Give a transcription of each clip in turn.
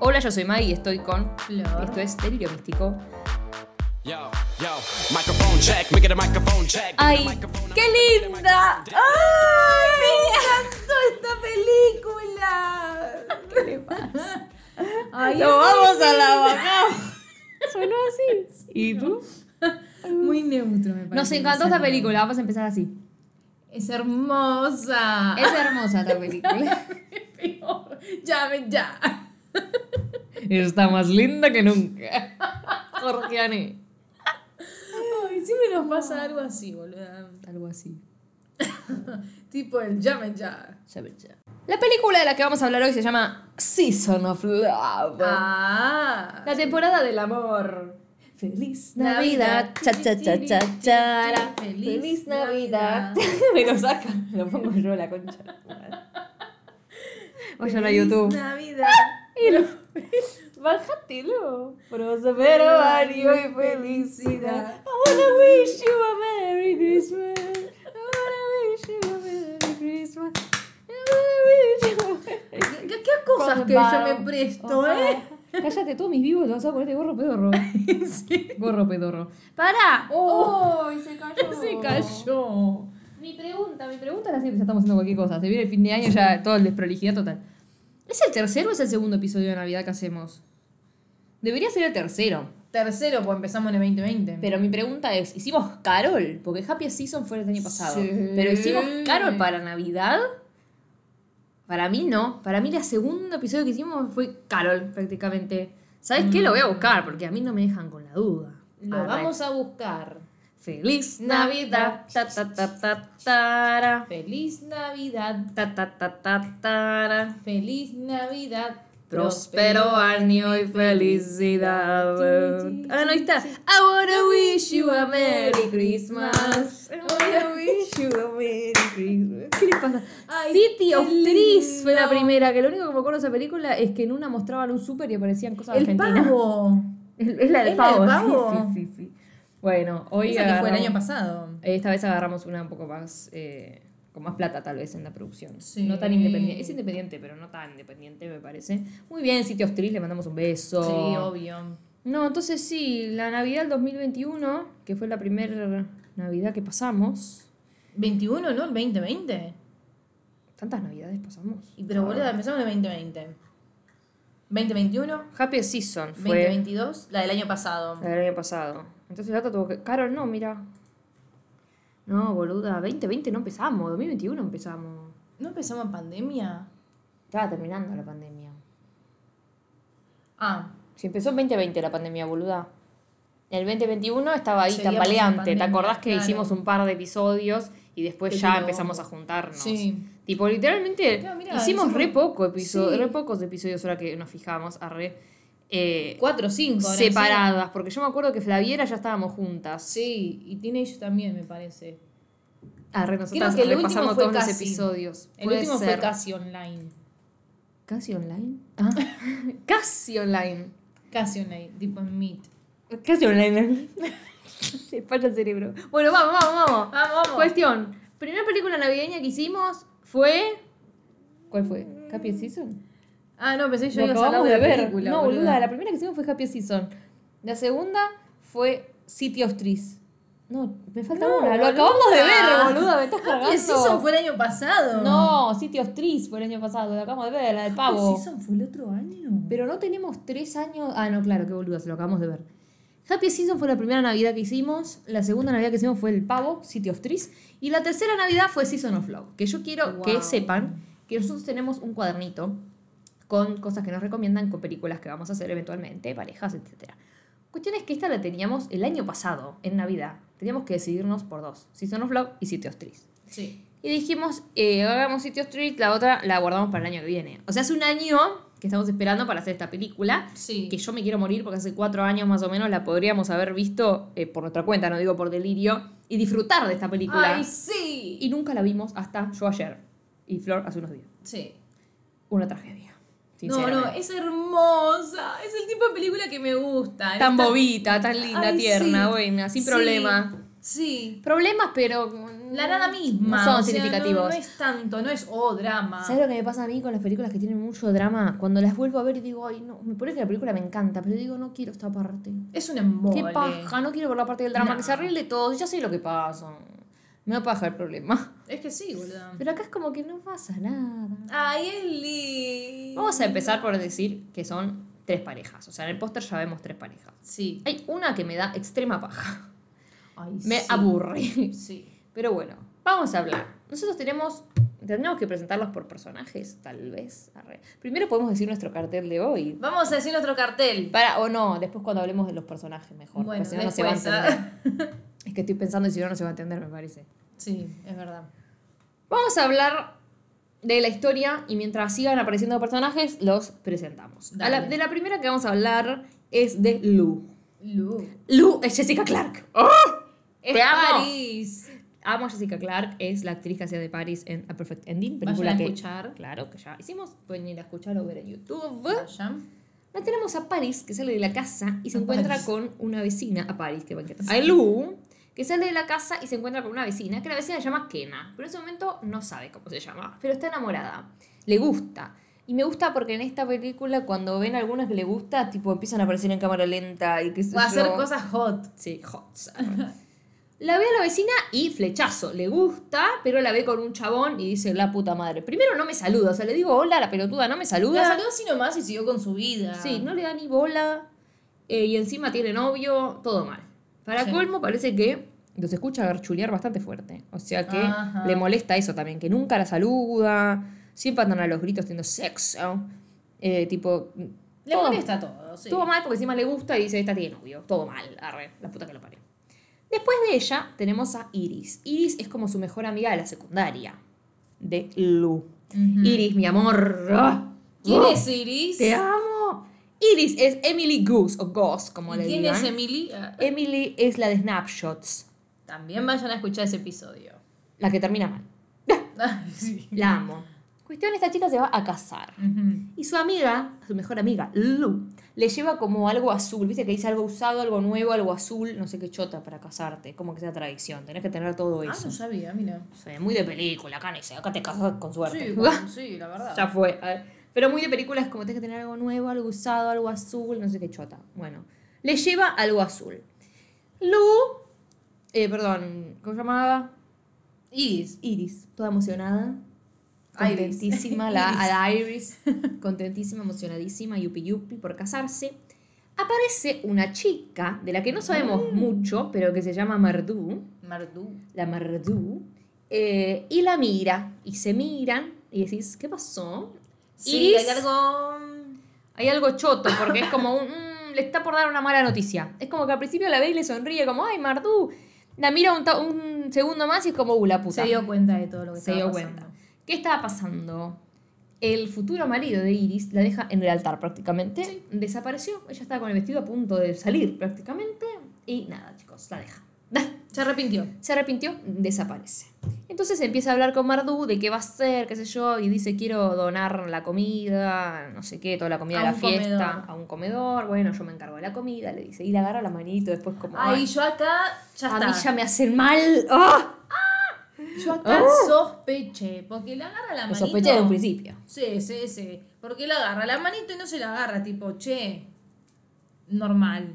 Hola, yo soy Mai y estoy con. Flor. Esto es Delirio Místico. ¡Ay! ¡Qué linda! ¡Ay, me encantó esta película! ¿Qué le pasa? Ay, ¡Lo es vamos a la vaca! Sonó así. ¿Y tú? Muy neutro, me parece. Nos encantó esta película. Vamos a empezar así. Es hermosa. Es hermosa esta película. Llame ya. Está más linda que nunca. Jorgiane. Ay, siempre nos pasa algo así, boluda. Algo así. Tipo el llame ya. Ya. La película de la que vamos a hablar hoy se llama Season of Love. Ah. La temporada del amor. Feliz Navidad. Cha, cha, cha, cha, chara. Feliz Navidad. Me lo saca. Me lo pongo yo la concha. Vayan a YouTube. Navidad. Y lo- Bájatelo. Próspero año y felicidad. I wanna wish you a Merry Christmas. I wanna wish you a Merry Christmas. I wanna wish you a Merry ¿Qué, qué cosas que yo me presto, eh? Cállate, todos mis vivos te vas a ponerte gorro pedorro. Sí. Gorro pedorro. ¡Para! Oh. ¡Ay, se cayó! Se cayó. Mi pregunta, mi pregunta era siempre, ya estamos haciendo cualquier cosa. Se viene el fin de año, ya todo el desprolijidad total. ¿Es el tercero o es el segundo episodio de Navidad que hacemos? Debería ser el tercero. Tercero, pues empezamos en el 2020. Pero mi pregunta es, ¿hicimos Carol? Porque Happy Season fue el año pasado. Sí. Pero ¿hicimos Carol para Navidad? Para mí no. Para mí el segundo episodio que hicimos fue Carol, prácticamente. ¿Sabes qué? Lo voy a buscar, porque a mí no me dejan con la duda. Lo vamos a buscar. Feliz Navidad. Ta, ta, ta, ta, tara. Feliz Navidad. Ta, ta, ta, ta, tara. Feliz Navidad. Próspero año y felicidad. Ah, no, ahí está. I wanna wish you a Merry Christmas. I wanna wish you a Merry Christmas. ¿Qué le pasa? Ay, City of Trees fue la primera, que lo único que me acuerdo de esa película es que en una mostraban un súper y aparecían cosas El argentinas. pavo. Es la del Es la pavo. del pavo. Sí, sí, sí, sí. Bueno, hoy Esa que fue el año pasado. Esta vez agarramos una un poco más, eh, con más plata tal vez en la producción. Sí. No tan independiente. Es independiente, pero no tan independiente me parece. Muy bien, City of Trees, le mandamos un beso. Sí, obvio. No, entonces sí, la Navidad del 2021, que fue la primera Navidad que pasamos. 21, ¿no? El 2020. ¿Tantas Navidades pasamos? Y pero boludo, empezamos en el 2020. 2021, Happy Season fue 2022, la del año pasado. la del año pasado. Entonces la tuvo que... Carol, no, mira. No, boluda, 2020 no empezamos, 2021 empezamos. ¿No empezamos en pandemia? Estaba terminando la pandemia. Ah, Si empezó en 2020 la pandemia, boluda. En el 2021 estaba ahí Seguíamos tambaleante. ¿Te acordás que claro. hicimos un par de episodios y después Qué ya empezamos a juntarnos? Sí. Tipo, literalmente mirá, hicimos re poco episodio, Sí. re pocos episodios ahora que nos fijamos, arre. Eh, 4 o 5. separadas, porque yo me acuerdo que Flaviera ya estábamos juntas. Sí, y Teenage también, me parece. Arre, nosotras Creo que el último repasamos fue todos los casi. episodios. El Puede último ser. fue casi online. ¿Casi online? Ah, casi online. Casi online, tipo en Meet. Casi online. Se falla el cerebro. Bueno, vamos, vamos, vamos. Vamos, vamos. Cuestión. Primera película navideña que hicimos fue. ¿Cuál fue? ¿Happy Season? Ah, no, pensé que yo Lo iba a hablar de de ver. película. no, boluda. boluda. la primera que hicimos fue Happy Season. La segunda fue City of Trees. No, me falta No, una. Lo boluda. acabamos de ver, boluda. Me estás cargando. Happy Season fue el año pasado. No, City of Trees fue el año pasado. Lo acabamos de ver, la del pavo. Happy Season fue el otro año. Pero no tenemos tres años. Ah, no, claro, qué boluda, se lo acabamos de ver. Happy Season fue la primera Navidad que hicimos. La segunda Navidad que hicimos fue el pavo, City of Trees. Y la tercera Navidad fue Season of Love. Que yo quiero que Wow. sepan que nosotros tenemos un cuadernito con cosas que nos recomiendan, con películas que vamos a hacer eventualmente, parejas, etc. Cuestión es que esta la teníamos el año pasado, en Navidad. Teníamos que decidirnos por dos: Season of Love y City of Trees. Sí. Y dijimos, eh, hagamos City of Street, la otra la guardamos para el año que viene. O sea, hace un año que estamos esperando para hacer esta película. Sí. Que yo me quiero morir porque hace cuatro años más o menos la podríamos haber visto eh, por nuestra cuenta, no digo por delirio, y disfrutar de esta película. ¡Ay, sí! Y nunca la vimos hasta yo ayer. Y Flor hace unos días. Sí. Una tragedia. No, no, es hermosa. Es el tipo de película que me gusta. Tan Está- bobita, tan linda, Ay, tierna, sí. buena, sin Sí. problema. Sí. Problemas, pero. La nada misma. No son o sea, significativos. No, no es tanto, no es oh, drama. ¿Sabes lo que me pasa a mí con las películas que tienen mucho drama? Cuando las vuelvo a ver y digo, ay, no, me parece que la película me encanta, pero digo, no quiero esta parte. Es un embole. Qué paja, no quiero ver la parte del drama, No. que se arregle todo, ya sé lo que pasa. Me da paja el problema. Es que sí, boludo. Pero acá es como que no pasa nada. Ay, Eli. Vamos a empezar por decir que son tres parejas. O sea, en el póster ya vemos tres parejas. Sí. Hay una que me da extrema paja. Ay, Me sí. aburre. Sí. Pero bueno, vamos a hablar. Nosotros tenemos. Tendríamos que presentarlos por personajes, tal vez. Arre. Primero podemos decir nuestro cartel de hoy. Vamos a decir nuestro cartel. Para, o no, después cuando hablemos de los personajes mejor. Bueno, porque si no, no se va a después, ah. entender. Es que estoy pensando y si no, no se va a entender, me parece. Sí, es verdad. Vamos a hablar de la historia y mientras sigan apareciendo personajes, los presentamos. A la- Dale. de la primera que vamos a hablar es de Lou. Lu. Lou es Jessica Clark. ¡Oh! Es ¡Te amo! Amo a Jessica Clark, es la actriz que hacía de Paris en A Perfect Ending, Vayan película a que escuchar. claro que ya hicimos, pueden ir a escuchar o ver en YouTube. Vayan. No tenemos a Paris que sale de la casa y se A encuentra Paris. con una vecina, a Paris, que banqueta. A Lou, que sale de la casa y se encuentra con una vecina, que la vecina se llama Kena, pero en ese momento no sabe cómo se llama, pero está enamorada, le gusta. Y me gusta porque en esta película, cuando ven algunas que le gusta, tipo empiezan a aparecer en cámara lenta y sé Va a hacer cosas hot. Sí, hot. La ve a la vecina y flechazo. Le gusta, pero la ve con un chabón y dice, la puta madre. Primero no me saluda, o sea, le digo, hola, la pelotuda no me saluda. La saludó así nomás y siguió con su vida. Sí, no le da ni bola. eh, y encima tiene novio, todo mal. Para Sí. colmo, parece que los escucha garchulear bastante fuerte. O sea que Ajá. le molesta eso también, que nunca la saluda. Siempre andan a los gritos teniendo sexo. eh, tipo. Le todo- molesta todo, sí. todo mal porque encima le gusta y dice, esta tiene novio. Todo mal, arre, la puta que lo parió. Después de ella tenemos a Iris. Iris es como su mejor amiga de la secundaria. De Lu. Iris, mi amor. ¡ah! ¿Quién ¡Oh! es Iris? Te amo. Iris es Emily Goose o Goss, como ¿Y le quién digan. es Emily? Ah, Emily es la de Snapshots, También vayan a escuchar ese episodio. la que termina mal. Ay, sí. La amo. Cuestión, esta chica se va a casar. Ujú. Y su amiga, su mejor amiga, Lu, le lleva como algo azul. Viste que dice algo usado, algo nuevo, algo azul, no sé qué chota para casarte. Como que sea tradición. Tenés que tener todo Ah, eso. no sabía, mira. Muy de película, acá acá te casas con suerte. Sí, sí, la verdad. ya fue. Pero muy de película es como tienes que tener algo nuevo, algo usado, algo azul, no sé qué chota. Bueno, le lleva algo azul. Lu, eh, perdón, ¿cómo se llamaba? Iris. Iris, toda emocionada. Iris. Contentísima, a la Iris. Contentísima, emocionadísima, yupi yupi por casarse. Aparece una chica de la que no sabemos mucho, pero que se llama Mardú. Mardú. La Mardú. eh, y la mira. Y se miran. Y decís, ¿qué pasó? Sí, Iris- hay algo... Hay algo choto, porque es como un. mm, le está por dar una mala noticia. Es como que al principio la ve y le sonríe, como, ¡ay, Mardú! La mira un, segundo más y es como, ¡uh, la puta! Se dio cuenta de todo lo que Se estaba dio pasando. cuenta. ¿Qué estaba pasando? El futuro marido de Iris la deja en el altar prácticamente. Desapareció. Ella estaba con el vestido a punto de salir prácticamente. Y nada, chicos, la deja. Se arrepintió. Se arrepintió, desaparece. Entonces empieza a hablar con Mardú de qué va a hacer, qué sé yo, y dice quiero donar la comida, no sé qué, toda la comida A de la fiesta, comedor. a un comedor. Bueno, yo me encargo de la comida, le dice. Y le agarra la manito después como... Ay, "Ay, yo acá ya a mí ya me hacen mal. ¡Ah! Yo acá Oh. sospeché, porque le agarra la manito. sospeché de un principio. Sí, sí, sí. Porque le agarra la manito y no se la agarra tipo, che, normal.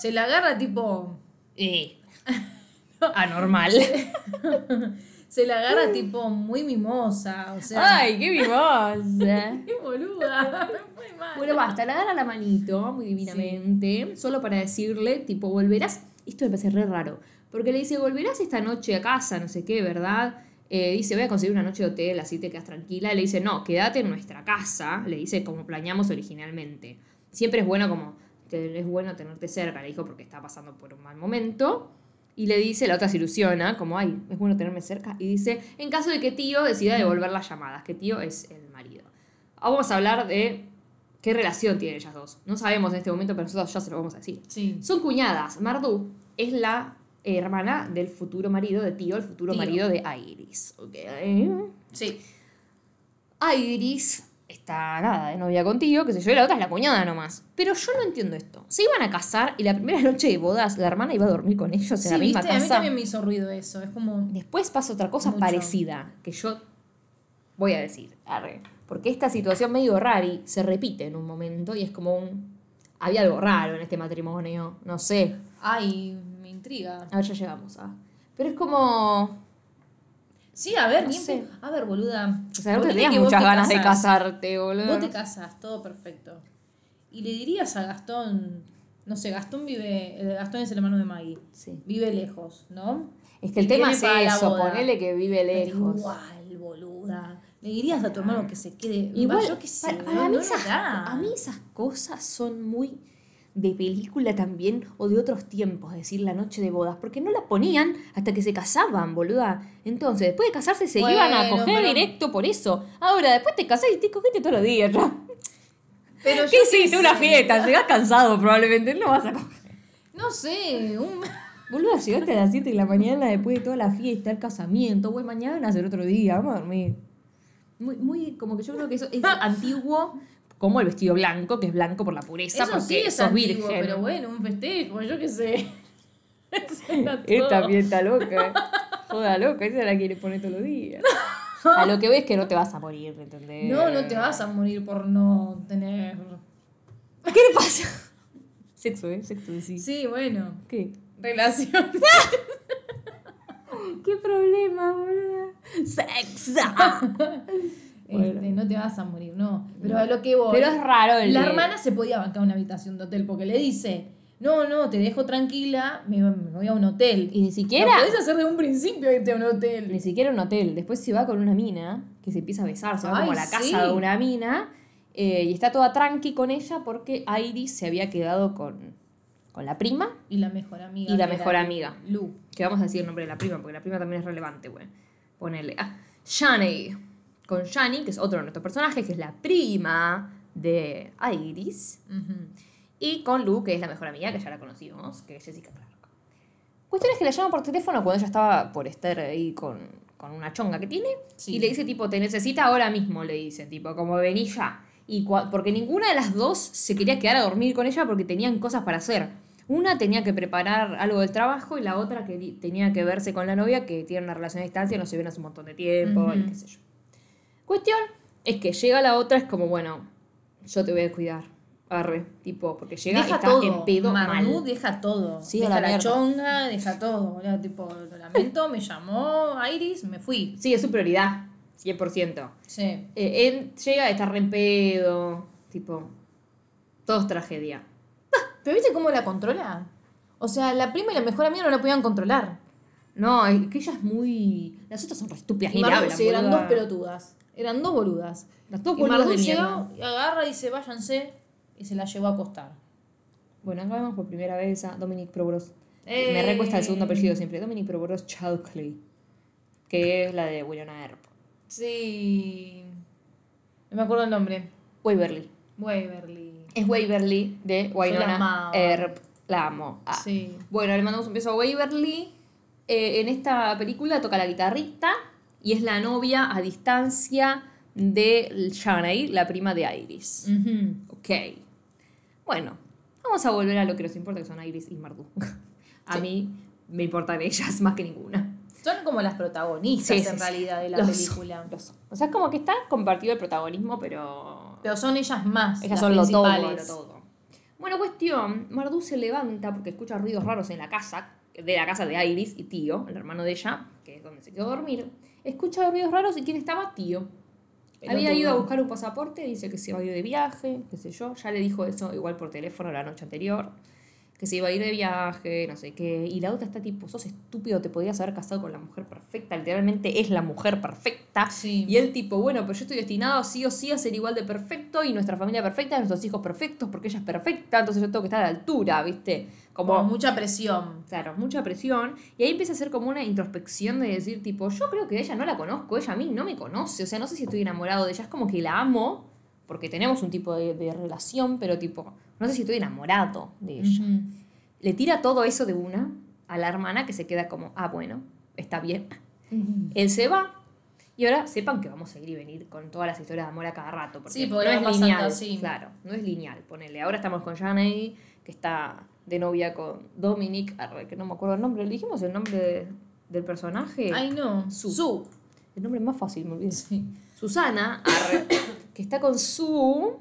Se la agarra tipo, Eh. Anormal. se la agarra tipo muy mimosa, o sea. Ay, qué mimosa. qué boluda. Muy mal. Bueno, basta, le agarra la manito muy divinamente, solo para decirle, tipo, volverás. Esto me parece re raro, porque le dice, volverás esta noche a casa, no sé qué, ¿verdad? Eh, dice, voy a conseguir una noche de hotel, así te quedas tranquila. Le dice, no, quédate en nuestra casa, le dice, como planeamos originalmente. Siempre es bueno como, es bueno tenerte cerca, le dijo, porque está pasando por un mal momento. Y le dice, la otra se ilusiona, como, ay, es bueno tenerme cerca. Y dice, en caso de que tío decida devolver las llamadas, que tío es el marido. Ahora Vamos a hablar de qué relación tienen ellas dos. No sabemos en este momento, pero nosotros ya se lo vamos a decir. Sí. Son cuñadas. Mardú es la hermana del futuro marido de tío, el futuro Tío. marido de Iris. ¿ok? Sí. Iris está nada de novia contigo, que sé yo, y la otra es la cuñada nomás. Pero yo no entiendo esto. Se iban a casar y la primera noche de bodas la hermana iba a dormir con ellos en Sí, la misma viste, a mí casa. también me hizo ruido eso. Es como. Después pasa otra cosa Mucho. parecida, que yo voy a decir, arre, porque esta situación medio rari se repite en un momento y es como un... Había algo raro en este matrimonio, no sé. Ay, me intriga. A ver, ya llegamos a... Pero es como... Sí, a ver, No bien. sé. A ver, boluda. O sea, no tenías que muchas te ganas de casás. casarte, boludo. Vos te casas, todo perfecto. Y le dirías a Gastón, no sé, Gastón vive, eh, Gastón es el hermano de Maggie, Sí. vive lejos, ¿no? Es que el Y tema es eso, ponele que vive lejos. Igual, boluda. Le dirías a tu hermano que se quede. Igual, yo qué sé. para, para no- mí esas, a mí esas cosas son muy de película también o de otros tiempos, es decir, la noche de bodas, porque no la ponían hasta que se casaban, boluda. Entonces, después de casarse se iban a coger pero- directo por eso. Ahora, después te casás y te cogiste todos los días ya. Pero ¿Qué hiciste? Una fiesta, llegás cansado probablemente, no vas a coger. No sé, un... Boluda, llegaste a las 7 de la mañana después de toda la fiesta, el casamiento, güey, mañana van a hacer otro día, vamos a dormir. Muy, muy, como que yo creo que eso es antiguo, como el vestido blanco, que es blanco por la pureza, Eso porque sí es sos antiguo, virgen. pero bueno, un festejo, yo qué sé. Todo. también está loca. Joda loca, esa la quiere poner todos los días. A lo que ves que no te vas a morir, ¿entendés? No, no te vas a morir por no tener... ¿Qué le pasa? Sexo, ¿eh? Sexo, sí. Sí, bueno, ¿Qué? relación. ¿Qué problema, boludo? Sexo. Este, no te vas a morir, no. Pero a lo que voy. Pero es raro el La de- hermana se podía bancar una habitación de hotel porque le dice, no, no, te dejo tranquila, me, me voy a un hotel. Y ni siquiera... Lo podés hacer de un principio irte a un hotel. Ni siquiera un hotel. Después se va con una mina, que se empieza a besar, se va Ay, como a la casa sí. de una mina, eh, y está toda tranqui con ella porque Iris se había quedado con, con la prima, Y la mejor amiga. Y la mejor amiga. Lu. que vamos a decir el nombre de la prima, porque la prima también es relevante, güey. Ponele. Ah, Shani. Con Shani, que es otro de nuestros personajes, que es la prima de Iris. Y con Lu, que es la mejor amiga, que ya la conocimos, que es Jessica Clark. Cuestión es que la llama por teléfono cuando ella estaba por estar ahí con, con una chonga que tiene. Sí. Y le dice, tipo, te necesita ahora mismo, le dice, tipo, como vení ya. Y porque ninguna de las dos se quería quedar a dormir con ella porque tenían cosas para hacer. Una tenía que preparar algo del trabajo y la otra que tenía que verse con la novia que tiene una relación a distancia, no se ven hace un montón de tiempo y qué sé yo. Cuestión es que llega la otra, es como, bueno, yo te voy a cuidar. Arre, tipo, porque llega y Deja está todo. en pedo Marmú mal. deja todo. Sí, deja la la, chonga, deja todo. boludo, tipo, lo lamento, me llamó Iris, me fui. Sí, es su prioridad, 100%. Sí. Eh, él llega, está re en pedo, tipo, todo es tragedia. ¿Pero viste cómo la controla? O sea, la prima y la mejor amiga no la podían controlar. No, es que ella es muy... Las otras son re estúpidas, Y Marmú, eran dos pelotudas. Eran dos boludas. Las dos y boludas de agarra y dice, váyanse. Y se la llevó a acostar. Bueno, acá vemos por primera vez a Dominic Probros. Eh. Me recuesta el segundo apellido siempre. Dominic Probros Chalkley. Que es la de Winona Earp. Sí. No me acuerdo el nombre. Waverly. Waverly. Es Waverly de Winona. Earp. La amo. Ah. Sí. Bueno, le mandamos un beso a Waverly. Eh, en esta película toca la guitarrista y es la novia a distancia de Shanae, la prima de Iris. Ujú. Ok. Bueno, vamos a volver a lo que nos importa, que son Iris y Mardu. a Sí. mí me importan ellas más que ninguna. Son como las protagonistas Sí, en sí. realidad de la Lo son, película. lo son. O sea, es como que está compartido el protagonismo, pero Pero son ellas más. ellas las son lo todo, principales. lo todo. Bueno, cuestión, Mardu se levanta porque escucha ruidos raros en la casa, de la casa de Iris y Tío, el hermano de ella, que es donde se quedó a dormir. Escucha ruidos raros y ¿quién estaba? Tío. Había ido a buscar un pasaporte, dice que se iba a ir de viaje, qué sé yo. Ya le dijo eso igual por teléfono la noche anterior. Que se iba a ir de viaje, no sé qué. Y la otra está tipo, sos estúpido, te podías haber casado con la mujer perfecta. Literalmente es la mujer perfecta. Sí. Y él tipo, bueno, pero yo estoy destinado sí o sí a ser igual de perfecto y nuestra familia perfecta, nuestros hijos perfectos, porque ella es perfecta, entonces yo tengo que estar a la altura, ¿viste? Como Como, mucha presión. claro, mucha presión. Y ahí empieza a ser como una introspección de decir, tipo, yo creo que ella no la conozco, ella a mí no me conoce, o sea, no sé si estoy enamorado de ella, es como que la amo, porque tenemos un tipo de, de relación, pero tipo, no sé si estoy enamorado de ella. Le tira todo eso de una a la hermana que se queda como, ah, bueno, está bien. Él se va Y ahora sepan que vamos a ir y venir con todas las historias de amor a cada rato. Porque Sí, no es pasando lineal. así. Claro, no es lineal. Ponele. Ahora estamos con Janey, que está de novia con Dominic, arre, que no me acuerdo el nombre. ¿Le dijimos el nombre de- del personaje? Ay, no. Su. Su. El nombre más fácil, me olvidé. Sí. Susana, arre, que está con su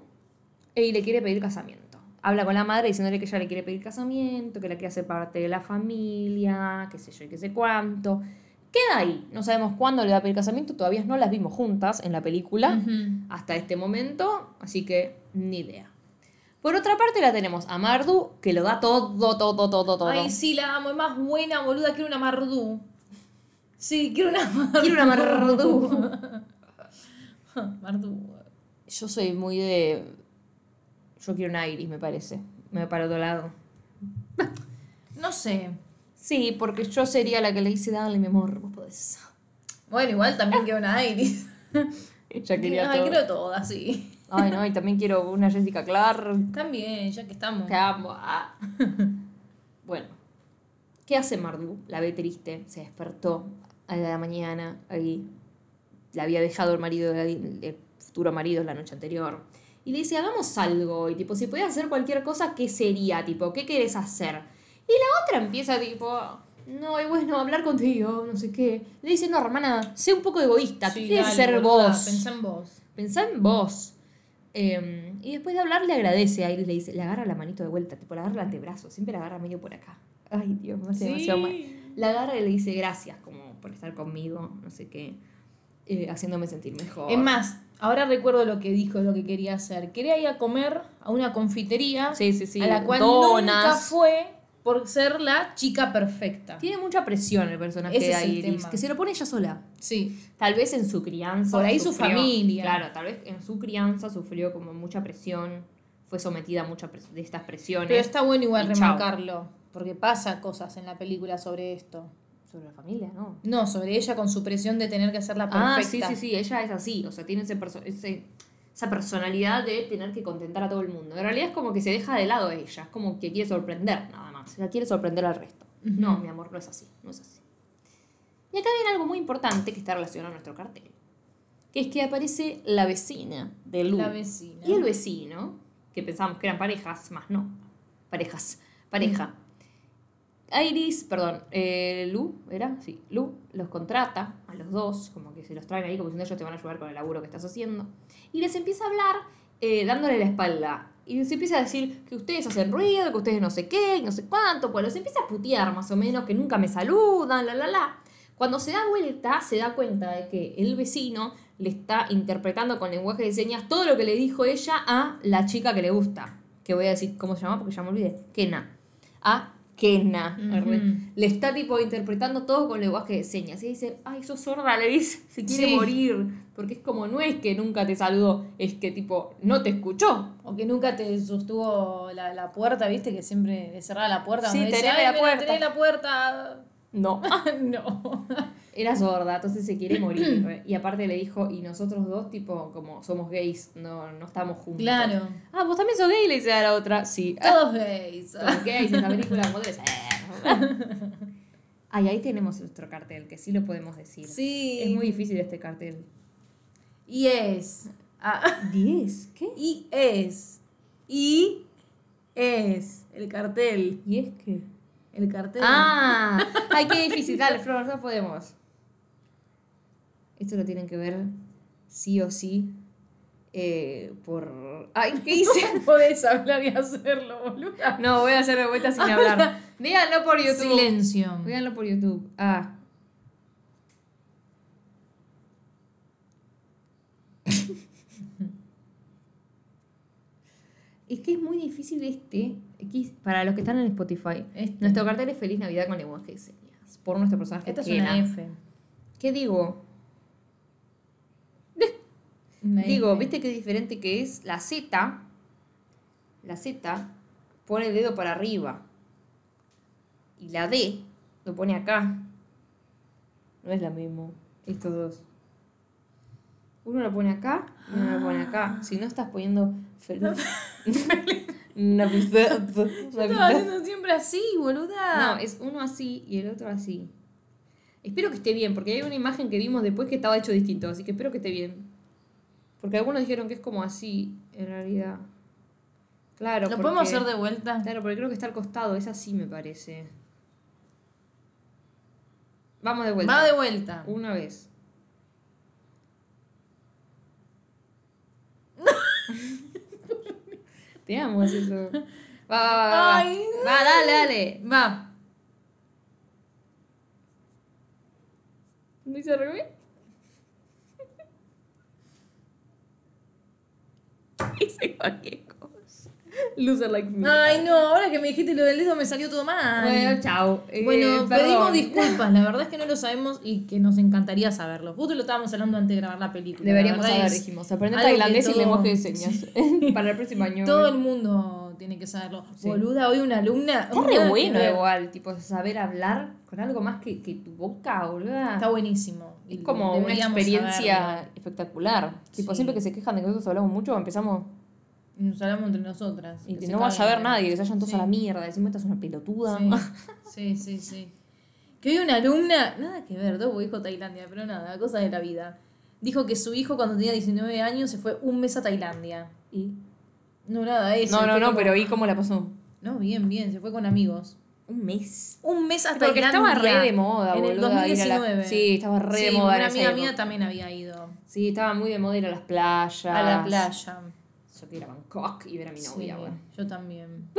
y le quiere pedir casamiento. Habla con la madre diciéndole que ella le quiere pedir casamiento, que la quiere hacer parte de la familia, qué sé yo y qué sé cuánto. Queda ahí. No sabemos cuándo le va a pedir casamiento, todavía no las vimos juntas en la película hasta este momento, así que ni idea. Por otra parte la tenemos a Mardu, que lo da todo, todo, todo, todo. Ay, sí, la amo. Es más buena, boluda. Quiero una Mardú. Sí, quiero una Mardú. Quiero una Mardu. Mardú. Yo soy muy de... Yo quiero una Iris, me parece. Me para otro lado. No sé. Sí, porque yo sería la que le dice, dale, mi amor, vos podés. Bueno, igual también quiero una Iris. Ella quería Ay, todo. quiero todas, sí. Ay, no, y también quiero una Jessica Clark. También, ya que estamos. Te amo. Ah. bueno. ¿Qué hace Mardu? La ve triste, se despertó a la mañana, ahí. La había dejado el marido, el futuro marido la noche anterior. Y le dice, hagamos algo. Y tipo, si pudieras hacer cualquier cosa, ¿qué sería? Tipo, ¿qué querés hacer? Y la otra empieza tipo, no, y bueno, hablar contigo, no sé qué. Le dice, no, hermana, sé un poco egoísta, Sí, dale, ser boluda, vos. Pensá en vos. Pensá en vos. Eh, y después de hablar le agradece a Iris, le dice, le agarra la manito de vuelta, tipo, le agarra el antebrazo, siempre la agarra medio por acá. Ay, Dios, me hace demasiado mal. La agarra y le dice gracias, como por estar conmigo, no sé qué, eh, haciéndome sentir mejor. Es más, ahora recuerdo lo que dijo, lo que quería hacer. Quería ir a comer a una confitería Sí, sí, sí. a la cual donas. nunca fue por ser la chica perfecta. Tiene mucha presión el personaje Ese de Iris, que se lo pone ella sola. Sí. Tal vez en su crianza. Por ahí su familia. Claro, tal vez en su crianza sufrió como mucha presión, fue sometida a muchas de estas presiones. Pero está bueno igual chao. remarcarlo, porque pasa cosas en la película sobre esto. Sobre la familia, ¿no? No, sobre ella con su presión de tener que ser la Ah, perfecta. sí, sí, sí, ella es así, o sea, tiene ese perso- ese- esa personalidad de tener que contentar a todo el mundo. En realidad es como que se deja de lado ella, es como que quiere sorprender nada más, ella quiere sorprender al resto. No, mi amor, no es así, no es así. Y acá viene algo muy importante que está relacionado a nuestro cartel, que es que aparece la vecina de Lu. La vecina. Y el vecino, que pensábamos que eran parejas, más no, parejas, pareja. Iris, perdón, eh, Lu, ¿era? Sí, Lu los contrata a los dos, como que se los traen ahí, como diciendo ellos te van a ayudar con el laburo que estás haciendo. Y les empieza a hablar eh, dándole la espalda. Y les empieza a decir que ustedes hacen ruido, que ustedes no sé qué, no sé cuánto. Pues los empieza a putear más o menos, que nunca me saludan, la, la, la. Cuando se da vuelta, se da cuenta de que el vecino le está interpretando con lenguaje de señas todo lo que le dijo ella a la chica que le gusta. Que voy a decir cómo se llama porque ya me olvidé. Kena. A Kena. Ujú. Le está tipo interpretando todo con lenguaje de señas. Y dice, ay, sos sorda, le dice, se quiere Sí. morir. Porque es como, no es que nunca te saludó, es que tipo, no te escuchó. O que nunca te sostuvo la, la puerta, viste, que siempre le cerraba la puerta. Sí, "Ay, la mira, puerta". tenés la puerta. No. no. Era sorda, entonces se quiere morir. y aparte le dijo, y nosotros dos, tipo, como somos gays, no, no estamos juntos. Claro. Ah, vos también sos gay, le dice a la otra. Sí. Todos gays. Somos gays en esta película, como debe ser. Ay, ahí tenemos nuestro cartel, que sí lo podemos decir. Sí. Es muy difícil este cartel. Y es. Ah, ¿10? ¿Qué? y es. Y es. El cartel. ¿Y es qué? El cartel. Ah, ay, qué difícil. Dale, Flor, no podemos. Esto lo tienen que ver sí o sí eh, por... Ay, ¿qué hice? No podés hablar y hacerlo, boluda. No, voy a hacer de vuelta sin hablar. Véanlo por YouTube. Silencio. Véanlo por YouTube. Ah. Es que es muy difícil este. Para los que están en Spotify. Este. Nuestro cartel es Feliz Navidad con lenguaje de señas. Por nuestro personaje. Esta es una F. ¿Qué digo? Una Digo, F. ¿viste qué diferente que es? La Z, la Z pone el dedo para arriba. Y la D lo pone acá. No es la mismo. Estos dos. Uno lo pone acá y uno lo pone acá. Si no estás poniendo feliz. Haciendo siempre así, boluda. No, es uno así y el otro así. Espero que esté bien, porque hay una imagen que vimos después que estaba hecho distinto, así que espero que esté bien. Porque algunos dijeron que es como así, en realidad. Claro, ¿Lo porque- podemos hacer de vuelta? Claro, porque creo que está al costado, es así me parece. Vamos de vuelta. Va de vuelta. Una vez. Es eso. Va, va, va, va. Ay, Va, dale, dale. Va. ¿No hice revés? Hice cualquier cosa. Loser like me. Ay, no, ahora que me dijiste lo del dedo me salió todo mal. Bueno, chao. Eh, Bueno, pedimos disculpas, la verdad es que no lo sabemos y que nos encantaría saberlo. Justo lo estábamos hablando antes de grabar la película. Deberíamos la saber, dijimos. Aprender tailandés y todo- lenguaje de señas. Para el próximo año. Todo el mundo tiene que saberlo. Sí. Boluda, hoy una alumna. Está re bueno igual, tipo, saber hablar con algo más que, que tu boca, boluda. Está buenísimo. es Y como una experiencia saberlo. espectacular. Tipo, Sí. siempre que se quejan de que nosotros hablamos mucho, empezamos Nos hablamos entre nosotras. y que no va a saber nadie, que se vayan todos Sí. a la mierda. Decimos, esta es una pelotuda. Sí, sí, sí, sí. Que hoy una alumna, nada que ver, todo dijo Tailandia, pero nada, cosa de la vida. Dijo que su hijo cuando tenía 19 años se fue un mes a Tailandia. Y- No, nada, eso. No, no, no, como- pero ¿y cómo la pasó? No, bien, bien, se fue con amigos. Un mes. Un mes a Porque Tailandia. estaba re de moda, En el boluda. ir a la- 2019. Sí, estaba re Sí, de moda. Una amiga mía también había ido Sí, estaba muy de moda ir a las playas. a la playa. Yo quiero ir a Bangkok y ver a mi novia, güey. yo también.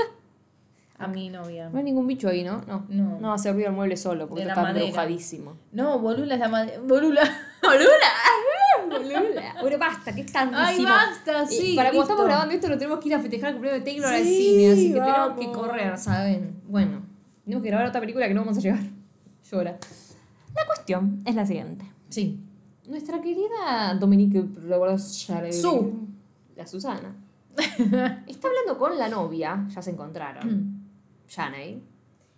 A mi novia. No hay ningún bicho ahí, ¿no? No. No. No hacer ruido el mueble solo, porque está madera. embrujadísimo. No, Bolula es la madre. Bolula. Boluda. Bueno, basta, que es tantísimo. Ay, basta, Y sí. para cuando estamos grabando esto, lo tenemos que ir a festejar el cumpleaños de Taylor al Sí, cine, así que tenemos que vamos. correr, ¿saben? Bueno, tenemos que grabar otra película que no vamos a llegar. Llora. La cuestión es la siguiente. Sí. Nuestra querida Dominique Su. La Susana. está hablando con la novia, ya se encontraron, Janey.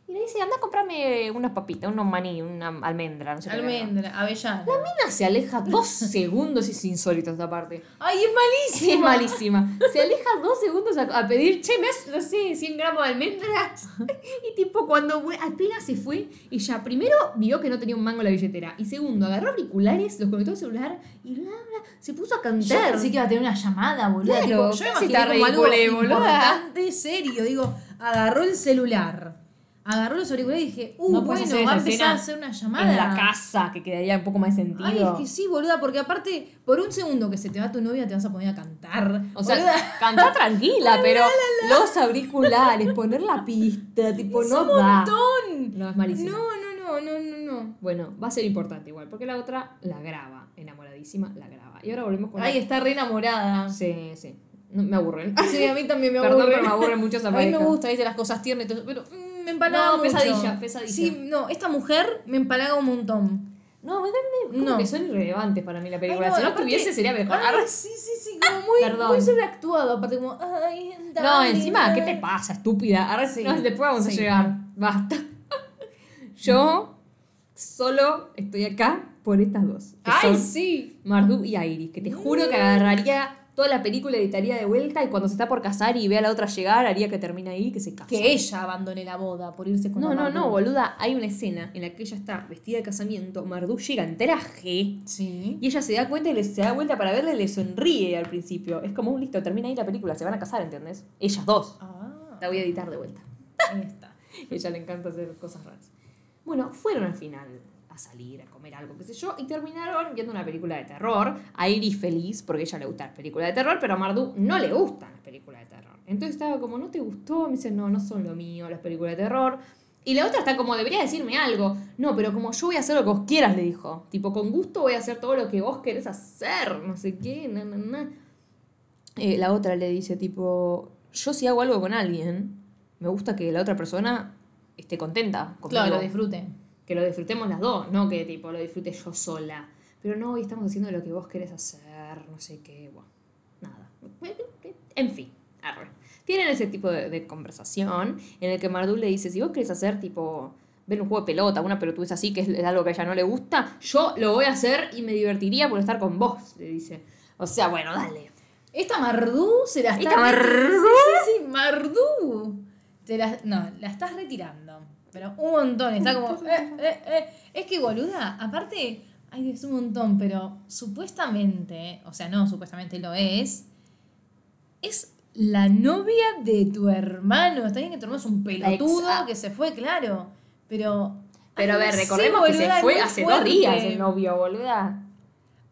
Y le dice, anda a comprarme unas papitas, unos maní, una almendra, no sé qué verga". Almendra, avellana. Mina se aleja dos segundos, es insólito esta parte. Ay, es Sí, es malísima. Se aleja dos segundos a, a pedir, che, me das, no sé, 100 gramos de almendras. Y tipo, cuando apenas se fue, ella primero vio que no tenía un mango en la billetera. Y segundo, agarró auriculares, los conectó al celular y bla, bla, se puso a Yo cantar. pensé que iba a tener una llamada, boluda. Claro, tipo, yo casi imaginé como algo importante, serio. Digo, agarró el celular. Agarró los auriculares y dije, uh, No bueno, va a empezar a hacer una llamada. En la casa, que quedaría un poco más sentido. Ay, es que sí, boluda, porque aparte, por un segundo que se te va tu novia, te vas a poner a cantar. O sea, cantar tranquila, pero los auriculares, poner la pista, tipo, es no un montón. No, es malísimo. No, no, no, no, no, no. Bueno, va a ser importante igual, porque la otra la graba, enamoradísima, la graba. Y ahora volvemos con Ay, la... está re enamorada. Sí, sí. No, me aburren. Sí, a mí también me Perdón, aburre. pero me aburre mucho esa A mí me gusta, viste, las cosas tiernas y todo eso, pero mm, me empalaga No, mucho. pesadilla, pesadilla. Sí, no, esta mujer me empalaga un montón. No, me dan como No. que son irrelevantes para mí la película. Ay, no, si no estuviese sería mejor. Ay, sí, sí, sí, como muy, Perdón. muy sobreactuado. Aparte, como, ay, No, dale, encima, ¿qué te pasa, estúpida? Ahora Sí. no, después vamos a llegar. Basta. Yo solo estoy acá por estas dos. que Ay, son sí. Mardu y Iris, que te juro que agarraría toda la película, editaría de vuelta y cuando se está por casar y ve a la otra llegar, haría que termine ahí que se case. Que ella abandone la boda por irse con No, no, no, boluda. Hay una escena en la que ella está vestida de casamiento, Mardu llega en traje Sí. y ella se da cuenta y le, se da vuelta para verle y le sonríe al principio. Es como un listo, termina ahí la película, se van a casar, ¿entendés? Ellas dos. Ah, La voy a editar de vuelta. ahí está. ella le encanta hacer cosas raras. Bueno, fueron al final a salir, a comer algo, qué sé yo, y terminaron viendo una película de terror. A Iris feliz, porque ella le gustan las películas de terror, pero a Mardu no le gustan las películas de terror. Entonces estaba como, ¿no te gustó? Me dice, no, no son lo mío las películas de terror. Y la otra está como, debería decirme algo. No, pero como yo voy a hacer lo que vos quieras, le dijo. Tipo, con gusto voy a hacer todo lo que vos querés hacer, no sé qué, na, na. Eh, la otra le dice, tipo, yo si hago algo con alguien, me gusta que la otra persona esté contenta. Conmigo. Claro, disfrute. Que lo disfrutemos las dos, no que tipo lo disfrute yo sola. Pero no, hoy estamos haciendo lo que vos querés hacer, no sé qué, bueno, nada. En fin, arre. Tienen ese tipo de, de conversación en el que Mardu le dice, si vos querés hacer tipo, ver un juego de pelota, una pelotudez así, que es, es algo que a ella no le gusta, yo lo voy a hacer y me divertiría por estar con vos, le dice. O sea, bueno, dale. Esta Mardú se la está... ¿Esta Mardú? Sí, sí, sí, Mardú. Te la... No, la estás retirando. Pero un montón. Está como. eh, eh, eh. Es que boluda, aparte, ay, es un montón, pero supuestamente, o sea, no, supuestamente lo es. Es la novia de tu hermano. Está bien que tu hermano es un pelotudo que se fue, claro. Pero. Pero a ver, recordemos que se fue hace fuerte. dos días el novio, boluda.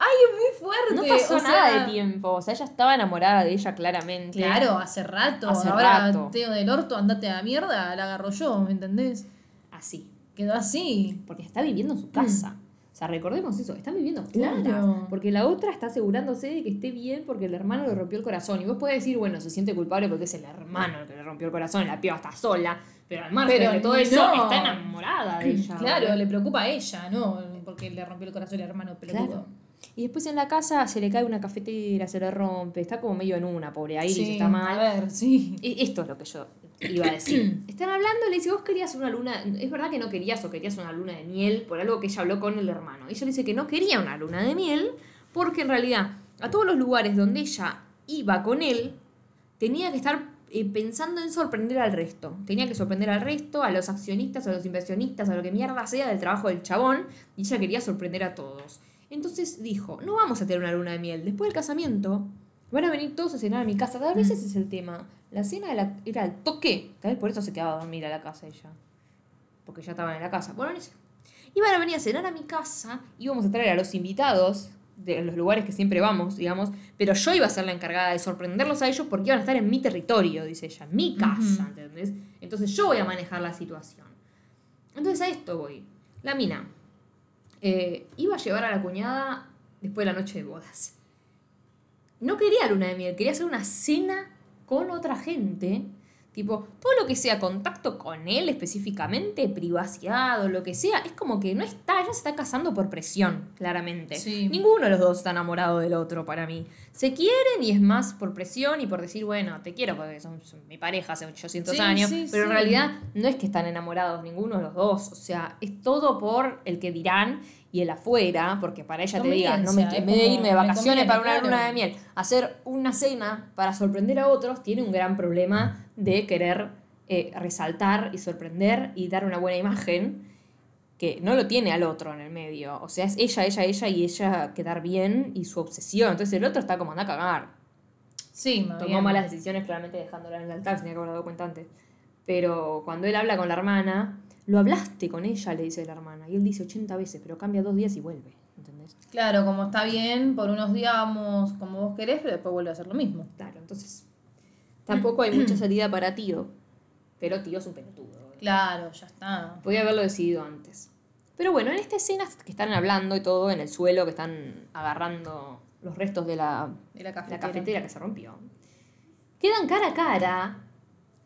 Ay, es muy fuerte. No pasó o sea, nada de tiempo. O sea, ella estaba enamorada de ella claramente. Claro, hace rato. Hace Ahora, rato. Teo del orto, andate a la mierda, la agarro yo, ¿me entendés? Así. Quedó así. Porque está viviendo en su casa. O sea, recordemos eso, están viviendo juntas. Claro. Porque la otra está asegurándose de que esté bien porque el hermano le rompió el corazón. Y vos podés decir, bueno, se siente culpable porque es el hermano el que le rompió el corazón, la piba está sola. Pero al margen Pero de todo eso, está enamorada de ella. Claro, le preocupa a ella, ¿no? Porque le rompió el corazón el hermano pelotudo. Claro. Y después en la casa se le cae una cafetera, se le rompe, está como medio en una, pobre Iris, Sí, está mal. A ver, sí. E- Esto es lo que yo iba a decir. Están hablando, le dice, vos querías una luna, es verdad que no querías o querías una luna de miel por algo que ella habló con el hermano. Ella le dice que no quería una luna de miel porque en realidad a todos los lugares donde ella iba con él, tenía que estar eh, pensando en sorprender al resto. Tenía que sorprender al resto, a los accionistas, a los inversionistas, a lo que mierda sea del trabajo del chabón, y ella quería sorprender a todos. Entonces dijo, no vamos a tener una luna de miel. Después del casamiento, van a venir todos a cenar a mi casa. Tal vez ese es el tema. La cena de la- era al toque. Tal vez por eso se quedaba a dormir a la casa ella. Porque ya estaban en la casa. Bueno. Iban a venir a cenar a mi casa. Íbamos a traer a los invitados de los lugares que siempre vamos, digamos. Pero yo iba a ser la encargada de sorprenderlos a ellos porque iban a estar en mi territorio, dice ella. Mi casa, ¿entendés? Entonces yo voy a manejar la situación. Entonces a esto voy. La mina eh, iba a llevar a la cuñada después de la noche de bodas. No quería luna de miel, quería hacer una cena con otra gente. Tipo, todo lo que sea contacto con él específicamente, privacidad o lo que sea, es como que no está, ella se está casando por presión, claramente. Sí. Ninguno de los dos está enamorado del otro para mí. Se quieren y es más por presión y por decir, bueno, te quiero porque son, son mi pareja hace 800 Sí, años, sí, pero en realidad no es que están enamorados ninguno de los dos, o sea, es todo por el que dirán y el afuera, porque para ella te diga, no me, en vez de irme de vacaciones conviene, para una claro. luna de miel, hacer una cena para sorprender a otros, tiene un gran problema de querer eh, resaltar y sorprender y dar una buena imagen que no lo tiene al otro en el medio. O sea, es ella, ella, ella y ella quedar bien y su obsesión. Entonces el otro está como anda a cagar. Sí, Tomó bien. malas decisiones claramente dejándola en el altar, se tenía que haber dado cuenta antes. Pero cuando él habla con la hermana, lo hablaste con ella, le dice la hermana. Y él dice 80 veces, pero cambia dos días y vuelve. ¿Entendés? Claro, como está bien, por unos días vamos como vos querés, pero después vuelve a hacer lo mismo. Claro, entonces tampoco hay mucha salida para tío. Pero tío es un pelotudo. Claro, ya está. Podía haberlo decidido antes. Pero bueno, en esta escena que están hablando y todo, en el suelo, que están agarrando los restos de la, De la cafetera que se rompió, quedan cara a cara.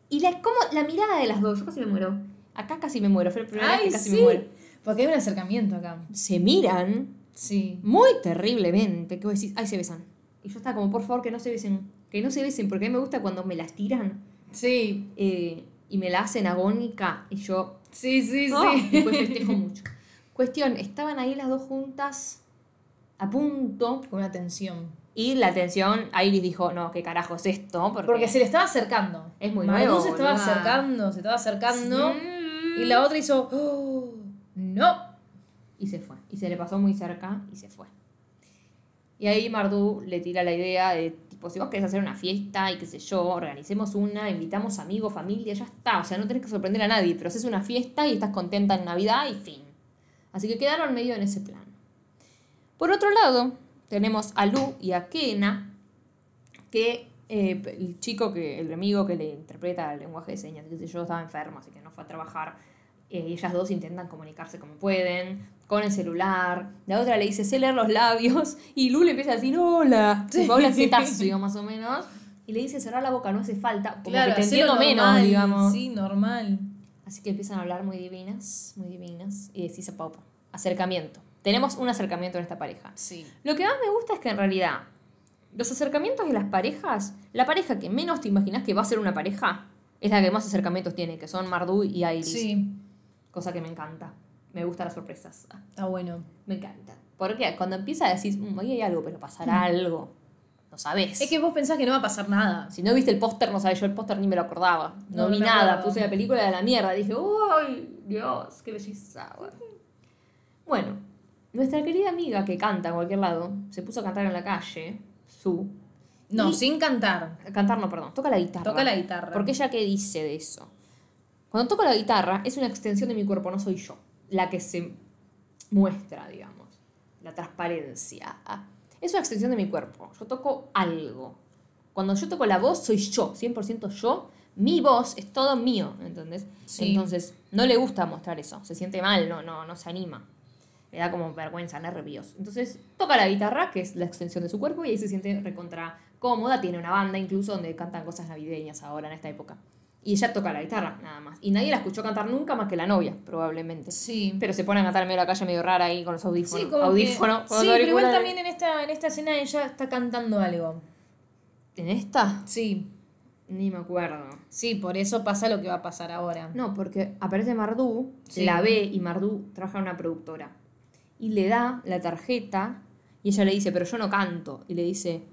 Y la, como, la mirada de las dos, yo casi me muero. Acá casi me muero, fue la primera vez Ay, que casi sí. me muero. Porque hay un acercamiento acá. Se miran Sí. muy terriblemente. Que vos decís, ay, se besan. Y yo estaba como, por favor, que no se besen. Que no se besen, porque a mí me gusta cuando me las tiran Sí. eh, y me la hacen agónica y yo Sí, sí, No, sí. después festejo mucho. Cuestión, estaban ahí las dos juntas a punto Con una tensión. y la atención, Iris dijo, no, ¿qué carajo es esto? Porque, Porque se le estaba acercando. Es muy Mardú nuevo, se estaba boluda. acercando, se estaba acercando. Sí. Y la otra hizo, "Oh, no. Y se fue. Y se le pasó muy cerca y se fue. Y ahí Mardú le tira la idea de, tipo, si vos querés hacer una fiesta y qué sé yo, organicemos una, invitamos amigos, familia, ya está. O sea, no tenés que sorprender a nadie, pero haces una fiesta y estás contenta en Navidad y fin. Así que quedaron medio en ese plan. Por otro lado, tenemos a Lu y a Kena, que eh, el chico, que el amigo que le interpreta el lenguaje de señas, qué sé yo, estaba enfermo, así que no fue a trabajar. Eh, ellas dos intentan comunicarse como pueden, con el celular. La otra le dice, sé leer los labios. Y Lu le empieza a decir, hola. Habla cetáceo, más o menos. Y le dice, cerrar la boca, no hace falta. Como que te menos, digamos. Sí, normal. Así que empiezan a hablar muy divinas, muy divinas. Y decís, Pau, acercamiento. Tenemos un acercamiento en esta pareja. Sí. Lo que más me gusta es que en realidad los acercamientos de las parejas, la pareja que menos te imaginas que va a ser una pareja, es la que más acercamientos tiene, que son Mardu y Iris. Sí, Cosa que me encanta. Me gustan las sorpresas. Ah, está bueno. Me encanta. Porque cuando empieza a decir, "Mm, ahí hay algo, pero pasará algo. no sabes. Es que vos pensás que no va a pasar nada. Si no viste el póster, no sabes, yo el póster ni me lo acordaba. No, No, vi nada, acuerdo. puse la película de la mierda. Dije, uy, Dios, qué belleza. Bueno. Bueno, nuestra querida amiga que canta en cualquier lado, se puso a cantar en la calle, su. No, Y- sin cantar. Cantar no, perdón, toca la guitarra. Toca la guitarra. Porque ella qué dice de eso. Cuando toco la guitarra es una extensión de mi cuerpo, no soy yo. La que se muestra, digamos. La transparencia. Es una extensión de mi cuerpo. Yo toco algo. Cuando yo toco la voz, soy yo, 100% yo. Mi voz es todo mío, ¿entendés? Sí. Entonces, no le gusta mostrar eso. Se siente mal, no, no, no se anima. Le da como vergüenza, nervios. Entonces, toca la guitarra, que es la extensión de su cuerpo, y ahí se siente recontra cómoda. Tiene una banda incluso donde cantan cosas navideñas ahora en esta época. Y ella toca la guitarra, nada más. Y nadie la escuchó cantar nunca más que la novia, probablemente. Sí. Pero se pone a cantar en medio de la calle medio rara ahí con los audífonos. Sí, como audífono, que- con sí pero igual también en esta, en esta escena ella está cantando algo. ¿En esta? Sí. Ni me acuerdo. Sí, por eso pasa lo que va a pasar ahora. No, porque aparece Mardú, Sí. la ve y Mardú trabaja en una productora. Y le da la tarjeta y ella le dice, pero yo no canto. Y le dice,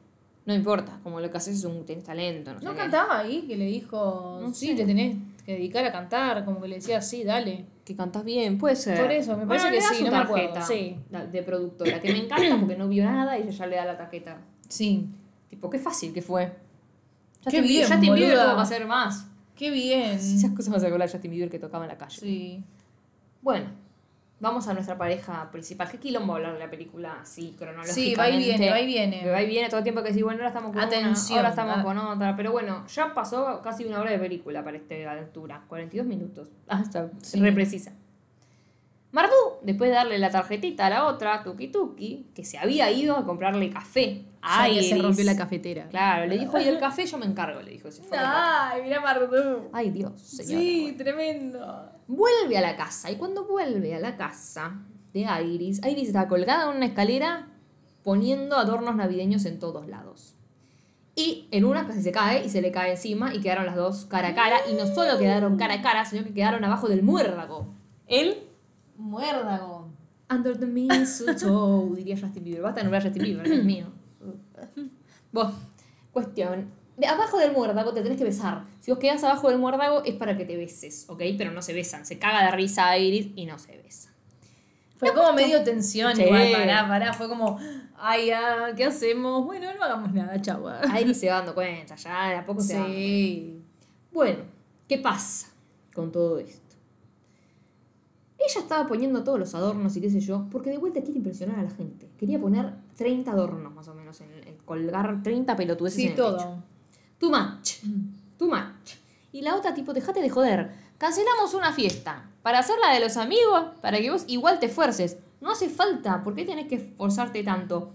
no importa, como lo que haces es un tenés talento. No, sé ¿No qué". cantaba ahí? Que le dijo, No sí, sé. te tenés que dedicar a cantar. Como que le decía, sí, dale. Que cantás bien, puede ser. Por eso, me parece Bueno, que le da sí, su no tarjeta sí. de productora, que me encanta porque no vio nada y ella ya le da la tarjeta. Sí. Tipo, qué fácil que fue. Qué Justin Bieber- bien, Justin Bieber boluda. tuvo que hacer más. Qué bien. Esas cosas me sacó la Justin Bieber que tocaba en la calle. Sí. Bueno, vamos a nuestra pareja principal. ¿Qué quilombo hablar de la película así, cronológicamente? Sí, va y viene, va y viene. Va y viene todo el tiempo que decís, bueno, ahora estamos con Atención. una, ahora estamos Ah. con otra. Pero bueno, ya pasó casi una hora de película para esta altura. 42 minutos. Ah, está Sí. re precisa. Mardú, después de darle la tarjetita a la otra, Tuki Tuki, que se había ido a comprarle café a que se Iris. rompió la cafetera. Claro, le dijo, y el café yo me encargo, le dijo. se fue. Ay, mira Mardú. Ay, Dios, señora. Sí, tremendo. Vuelve a la casa y cuando vuelve a la casa de Iris, Iris está colgada en una escalera poniendo adornos navideños en todos lados. Y en una casi se cae y se le cae encima y quedaron las dos cara a cara y no solo quedaron cara a cara, sino que quedaron abajo del muérdago. Él Muérdago. Under the mistletoe, diría Justin Bieber. Basta de nombrar a Justin Bieber, Dios mío. Vos, cuestión. De abajo del muérdago te tenés que besar. Si vos quedás abajo del muérdago es para que te beses, ¿ok? Pero no se besan. Se caga de risa Iris y no se besa. Fue como medio tensión, Sí. igual, pará, pará. Fue como, ay, ah, ¿qué hacemos? Bueno, no hagamos nada, chau. Iris se va dando cuenta, ya de a poco se va dando cuenta. Sí. Bueno, ¿qué pasa con todo esto? Ella estaba poniendo todos los adornos y qué sé yo, porque de vuelta quiere impresionar a la gente. Quería poner 30 adornos más o menos, en, en colgar 30 pelotudeces en Sí, el techo. todo. Too much. Too much. Y la otra tipo, dejate de joder. Cancelamos una fiesta. Para hacer la de los amigos, para que vos igual te esfuerces. No hace falta. ¿Por qué tenés que esforzarte tanto?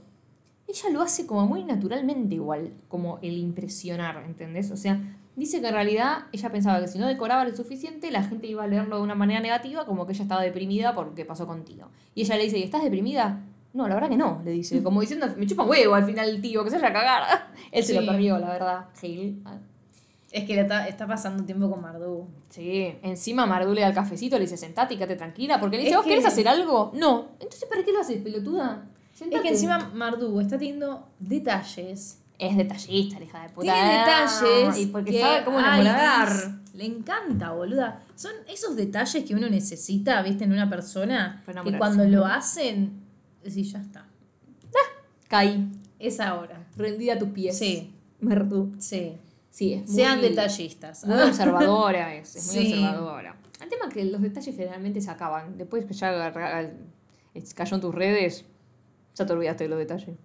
Ella lo hace como muy naturalmente igual, como el impresionar, ¿entendés? O sea, dice que en realidad ella pensaba que si no decoraba lo suficiente, la gente iba a leerlo de una manera negativa, como que ella estaba deprimida porque pasó contigo. Y ella le dice, ¿y estás deprimida? No, la verdad que no, le dice. Como diciendo, me chupa un huevo al final el tío, que se vaya a cagar. Él se lo perdió, la verdad. Gil. Ah, Es que está, está pasando tiempo con Mardú. Sí, encima Mardú le da el cafecito, le dice, sentate y quédate tranquila, porque le dice, Es ¿vos que- querés hacer algo? No. Entonces, ¿para qué lo haces, pelotuda? Es Sentate. que encima Mardú está teniendo detalles. Es detallista, la hija de puta. Tiene detalles. Y porque que sabe cómo enamorar. Le encanta, boluda. Son esos detalles que uno necesita, viste, en una persona. Que cuando lo hacen, decís, ya está. Caí, Es ahora. rendida a tus pies. Sí. Mardú. Sí. Sí, es muy, Sean detallistas. Muy observadora es, es muy Sí. observadora. El tema es que los detalles generalmente se acaban. Después que ya cayó en tus redes, ya te olvidaste de los detalles.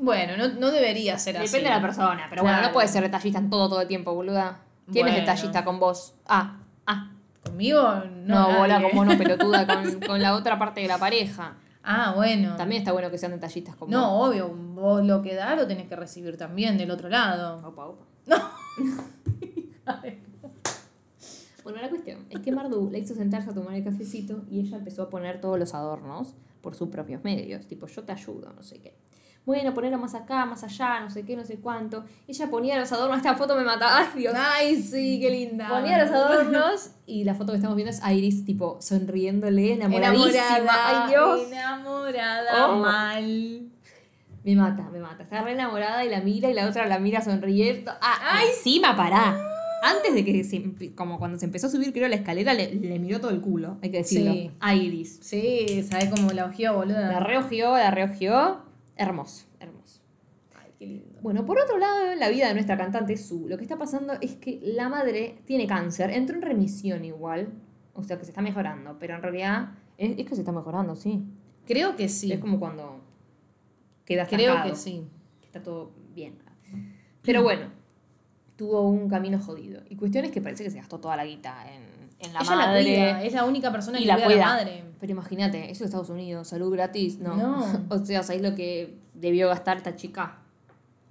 Bueno, no, no debería ser así. Depende de la persona, pero bueno, Claro. no puedes ser detallista en todo todo el tiempo, boluda. ¿Quién es Bueno. detallista con vos? Ah, ah. Conmigo No, no. bola nadie. como no pelotuda con, con la otra parte de la pareja. Ah, bueno. También está bueno que sean detallistas con vos. No, obvio, vos lo que da lo tenés que recibir también del otro lado. Opa, opa. Bueno, la cuestión es que Mardu la hizo sentarse a tomar el cafecito y ella empezó a poner todos los adornos por sus propios medios. Tipo, yo te ayudo, no sé qué. Bueno, ponerlo más acá, más allá, no sé qué, no sé cuánto. Ella ponía los adornos. Esta foto me mataba. Ay, Dios. Ay, sí, qué linda. Ponía los adornos y la foto que estamos viendo es Iris, tipo, sonriéndole, enamoradísima. Enamorada. Ay, Dios. Enamorada Oh. mal. Me mata, me mata. Está re enamorada y la mira y la otra la mira sonriendo. Ah, ¡Ay, encima, pará! Antes de que, se como cuando se empezó a subir, creo, la escalera, le, le miró todo el culo, hay que decirlo. Sí. A Iris. Sí, ¿sabes cómo la ojeó, boluda? La reojeó, la reojeó. Hermoso, hermoso. Ay, qué lindo. Bueno, por otro lado, en la vida de nuestra cantante Su, lo que está pasando es que la madre tiene cáncer, entró en remisión igual, o sea que se está mejorando, pero en realidad es, es que se está mejorando, sí. Creo que sí. Es como cuando queda Creo que sí. que está todo bien. Pero bueno, tuvo un camino jodido. Y cuestión es que parece que se gastó toda la guita en, en la Ella madre. la cuida, es la única persona y que la cuida a la madre. Pero imagínate, eso es Estados Unidos, salud gratis, no. No. o sea, ¿sabéis lo que debió gastar esta chica?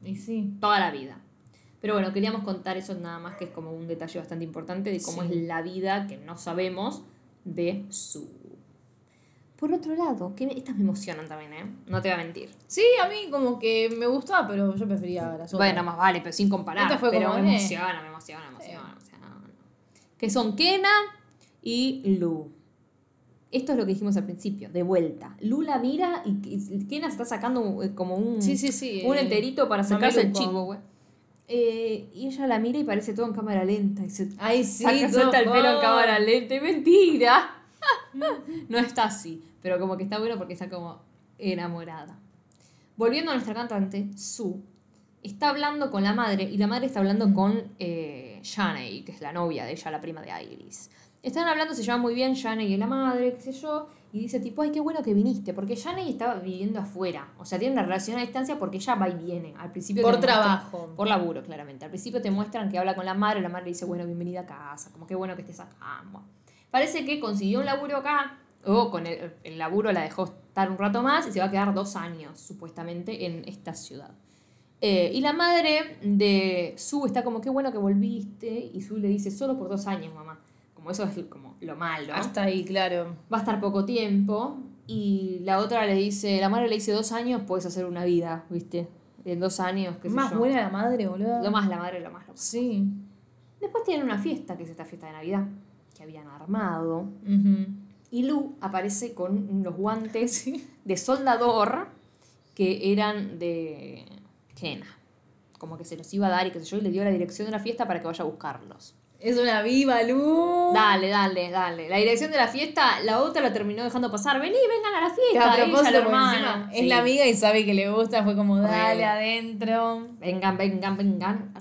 Y sí. toda la vida. Pero bueno, queríamos contar eso nada más que es como un detalle bastante importante de cómo Sí. es la vida que no sabemos de su. Por otro lado, que estas me emocionan también, ¿eh? No te voy a mentir. Sí, a mí como que me gustaba, pero yo prefería las otras. Bueno, más vale, pero sin comparar. Esta fue pero como, me eh. emociona, me emociona, me emociona, me emociona. Que son Kena y Lu. Esto es lo que dijimos al principio, de vuelta. Lu la mira y Kena está sacando eh, como un, Sí, sí, sí, un eh, enterito para sacarse el chivo, güey. Eh, y ella la mira y parece todo en cámara lenta. Y se Ay, sí, saca, suelta el pelo en cámara lenta. ¡Y mentira! no está así, pero como que está bueno porque está como enamorada. Volviendo a nuestra cantante, Su, está hablando con la madre y la madre está hablando con eh, Shanae, que es la novia de ella, la prima de Iris. Están hablando, se llevan muy bien Shanae y la madre, qué sé yo, y dice tipo, ay, qué bueno que viniste, porque Shanae estaba viviendo afuera, o sea, tiene una relación a distancia porque ella va y viene. Al principio Por muestran- trabajo. por laburo, claramente. Al principio te muestran que habla con la madre, la madre dice, bueno, bienvenida a casa, como que bueno que estés acá. Bueno. Parece que consiguió un laburo acá, o con el, el laburo la dejó estar un rato más y se va a quedar dos años, supuestamente, en esta ciudad. Eh, y la madre de Su está como, qué bueno que volviste, y Su le dice, solo por dos años, mamá. Como eso es como lo malo. Hasta ahí, claro. Va a estar poco tiempo. Y la otra le dice, la madre le dice, dos años puedes hacer una vida, ¿viste? En dos años, qué sé Más yo. buena la madre, boludo. Lo más la madre, lo más lo más. Sí. Después tienen una fiesta, que es esta fiesta de Navidad, que habían armado. Y Lu aparece con unos guantes de soldador que eran de Kena. Como que se los iba a dar y qué sé yo, y le dio la dirección de la fiesta para que vaya a buscarlos. Es una viva luz. Dale, dale, dale. La dirección de la fiesta, la otra la terminó dejando pasar. Vení, vengan a la fiesta. a propósito, la hermana. es Sí. la amiga y sabe que le gusta, fue como, dale adentro. Vengan, vengan, vengan.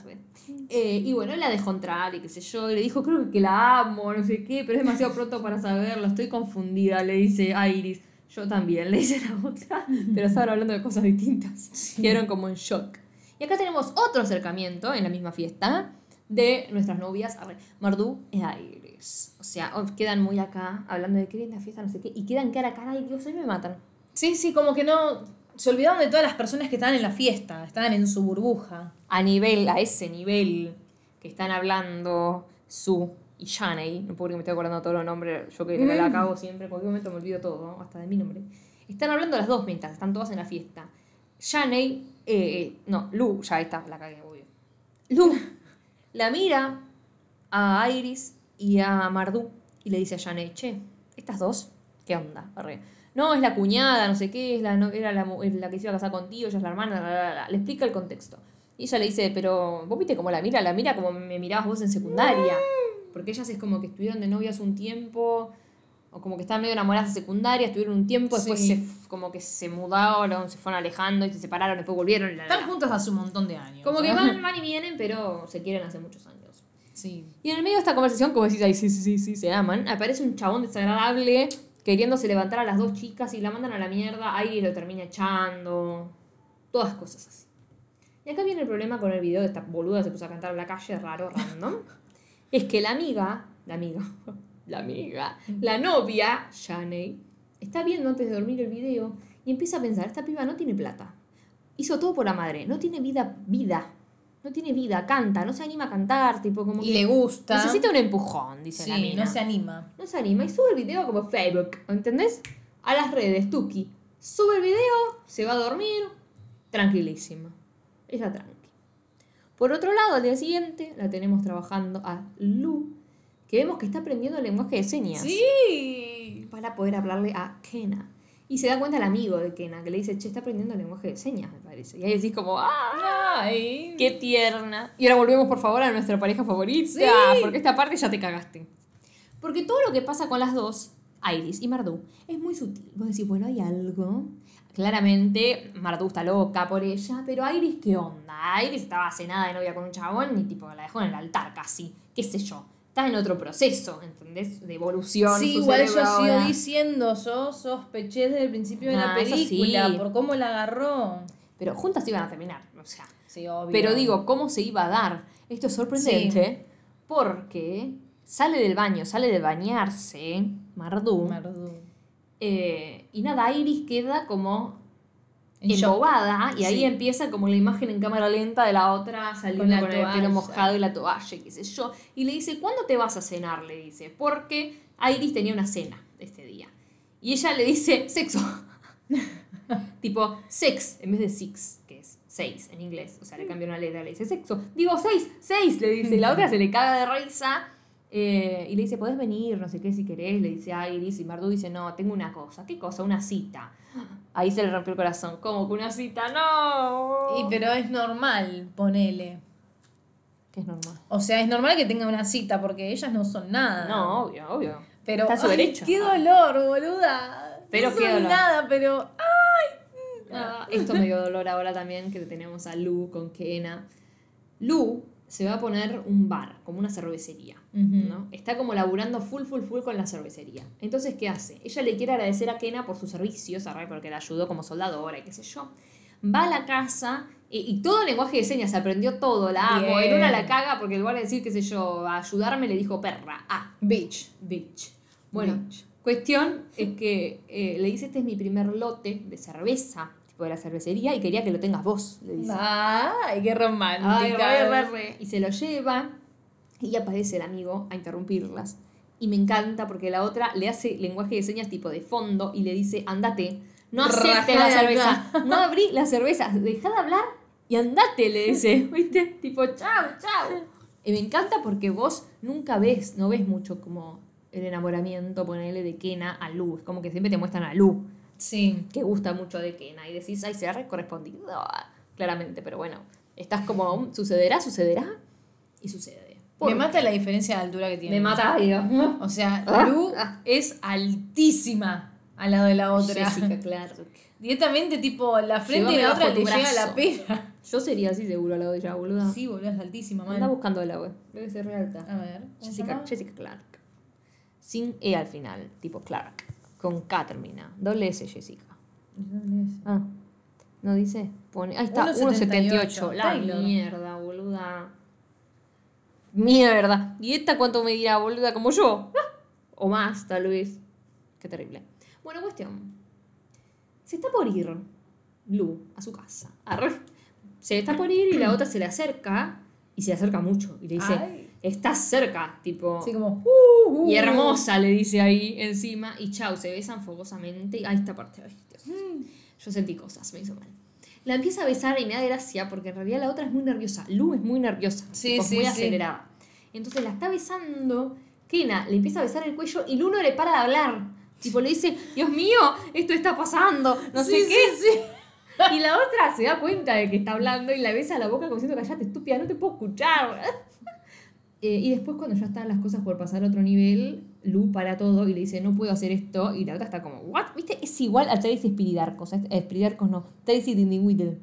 Eh, y bueno, él la dejó entrar y qué sé yo. Y le dijo, creo que la amo, no sé qué, pero es demasiado pronto para saberlo. Estoy confundida, le dice a Iris. Yo también, le dice la otra. Pero estaban hablando de cosas distintas. Quedaron como en shock. Y acá tenemos otro acercamiento en la misma fiesta de nuestras novias, Mardú e Iris. O sea, oh, quedan muy acá hablando de qué linda fiesta, no sé qué. Y quedan cara a cara y Dios, hoy me matan. Sí, sí, como que no. Se olvidaron de todas las personas que estaban en la fiesta, estaban en su burbuja. a nivel, a ese nivel que están hablando Su y Shanae, no puedo que me estoy acordando todos los nombres, yo que la acabo siempre, en cualquier momento me olvido todo, hasta de mi nombre. Están hablando las dos mientras, están todas en la fiesta. Shanae, eh, no, Lu, ya está, la cagué, obvio. Lu la mira a Iris y a Mardu y le dice a Shanae, che, estas dos, ¿qué onda? Arre. No, es la cuñada, no sé qué, es la, no- era la, la que se iba a casar contigo, ella es la hermana, la, la, la. le explica el contexto. Y ella le dice, pero vos viste cómo la mira, la mira como me mirabas vos en secundaria. Porque ellas es como que estuvieron de novias un tiempo, o como que estaban medio enamoradas de secundaria, estuvieron un tiempo, después Sí. se, como que se mudaron, se fueron alejando y se separaron, después volvieron. la, la, Están juntos hace un montón de años. Como que van, van y vienen, pero se quieren hace muchos años. Sí. Y en el medio de esta conversación, como decís, ay, sí, sí, sí, sí, se aman, aparece un chabón desagradable queriéndose levantar a las dos chicas y la mandan a la mierda, ahí lo termina echando, todas cosas así. Y acá viene el problema con el video de esta boluda que se puso a cantar en la calle, raro, random. Es que la amiga, la amiga, la amiga, la novia, Shanae, está viendo antes de dormir el video y empieza a pensar, esta piba no tiene plata. Hizo todo por la madre, no tiene vida, vida. No tiene vida, canta, no se anima a cantar, tipo como Y que le gusta. Necesita un empujón, dice la Sí, mina. no se anima. No se anima y sube el video como Facebook, ¿entendés? A las redes, Tuki. Sube el video, se va a dormir, tranquilísima. Ella tranqui. Por otro lado, al día siguiente la tenemos trabajando a Lu, que vemos que está aprendiendo el lenguaje de señas Sí. para poder hablarle a Kena. Y se da cuenta el amigo de Kena, que le dice, che, está aprendiendo lenguaje de señas, me parece. Y ahí decís como. Ay. ¡Qué tierna! Y ahora volvemos, por favor, a nuestra pareja favorita. Sí. Porque esta parte ya te cagaste. Porque todo lo que pasa con las dos, Iris y Mardu, es muy sutil. Vos decís, bueno, hay algo. Claramente, Mardu está loca por ella, pero Iris, ¿qué onda? Iris estaba cenada de novia con un chabón y tipo la dejó en el altar casi. ¿Qué sé yo? Está en otro proceso, ¿entendés? De evolución. Sí, igual yo cerebro sigo ahora. diciendo, yo sospeché desde el principio de la Ah, eso sí. película, por cómo la agarró. Pero juntas iban a terminar, o sea. Sí, obvio. Pero digo, ¿cómo se iba a dar? Esto es sorprendente porque sale del baño, sale de bañarse, Mardu, Mardu. eh, y nada, Iris queda como embobada y ahí Sí. empieza como la imagen en cámara lenta de la otra saliendo Con con, la el pelo mojado y la toalla, qué sé yo. Y le dice, ¿cuándo te vas a cenar? Le dice, porque Iris tenía una cena este día. Y ella le dice, sexo. tipo, sex, en vez de six, que es seis en inglés. O sea, le cambió una letra, le dice sexo. Digo, seis, seis, le dice. Y la otra se le caga de risa. Eh, y le dice, podés venir, no sé qué, si querés. Le dice a Iris. Y Mardu dice, no, tengo una cosa. ¿Qué cosa? Una cita. Ahí se le rompió el corazón. ¿Cómo que una cita? No. Y pero es normal, ponele. Que es normal. O sea, es normal que tenga una cita porque ellas no son nada. No, obvio, obvio. Pero Está su ay, derecho. qué dolor, boluda. Pero no qué dolor. nada, pero Ah, esto me dio dolor ahora también que tenemos a Lu con Kena. Lu se va a poner un bar, como una cervecería. ¿no? Está como laburando full, full, full con la cervecería. Entonces, ¿qué hace? Ella le quiere agradecer a Kena por sus servicios, arre, porque la ayudó como soldadora y qué sé yo. Va a la casa y, y todo el lenguaje de señas, se aprendió todo, la amo. En una la caga porque en lugar de decir, qué sé yo, a ayudarme le dijo perra. Ah, bitch. bitch. Bueno, Bitch. cuestión es que eh, le dice, este es mi primer lote de cerveza, tipo de la cervecería, y quería que lo tengas vos, le dice. Ay, qué romántica. Ay, re, re. Y se lo lleva y aparece el amigo a interrumpirlas. Y me encanta porque la otra le hace lenguaje de señas tipo de fondo y le dice, andate, no acepte Rajá la cerveza, acá. no abrí la cerveza, deja de hablar y andate, le dice, ¿viste? Tipo, chao, chao. Y me encanta porque vos nunca ves, no ves mucho como el enamoramiento, ponerle de Kena a Lu. Es como que siempre te muestran a Lu Sí. que gusta mucho de Kena y decís, ay, se ha correspondido, claramente, pero bueno, estás como, sucederá, sucederá y sucede. ¿Por Me qué? mata la diferencia de altura que tiene. Me mata, Dios. O sea, Ah. Lu es altísima al lado de la otra. Jessica Clark. Directamente, tipo, la frente Llévame la otra le tu llega a la brazo. pera. Yo sería así seguro al lado de ella, boluda. Sí, boludo, es altísima, Anda man. buscándola, güey. Debe ser re alta. A ver. ¿cómo se Jessica? Jessica Clark. Sin E al final, tipo Clark. Con K termina. Doble S, Jessica. ¿Dónde es? Ah, ¿no dice? Pone, ahí está, 1.78. 1.78. La Taylor. mierda, boluda. Mierda. ¿Y esta cuánto me dirá, boluda? Como yo. Ah, O más, tal vez. Qué terrible. Bueno, cuestión. Se está por ir Lu a su casa. Arre. Se está por ir y la otra se le acerca. Y se le acerca mucho. Y le dice, Ay. Estás cerca. Tipo, Así como. uh, uh, y hermosa, le dice ahí encima. Y chau, se besan fogosamente. Ahí esta parte. Ay, Dios. Yo sentí cosas, me hizo mal. La empieza a besar y me da gracia porque en realidad la otra es muy nerviosa. Lu es muy nerviosa. Sí, tipo, sí, muy sí. acelerada. Entonces la está besando. Kena le empieza a besar el cuello y Lu no le para de hablar. Tipo, le dice, Dios mío, esto está pasando. No Sí, sé sí, qué. sí. Y la otra se da cuenta de que está hablando y la besa a la boca como diciendo, callate, estúpida, no te puedo escuchar. Eh, y después cuando ya están las cosas por pasar a otro nivel, Lu para todo y le dice, no puedo hacer esto. Y la otra está como, ¿what? ¿Viste? Es igual a Tracy Spiridarcos. Spiridarcos no. Tracy Whittle.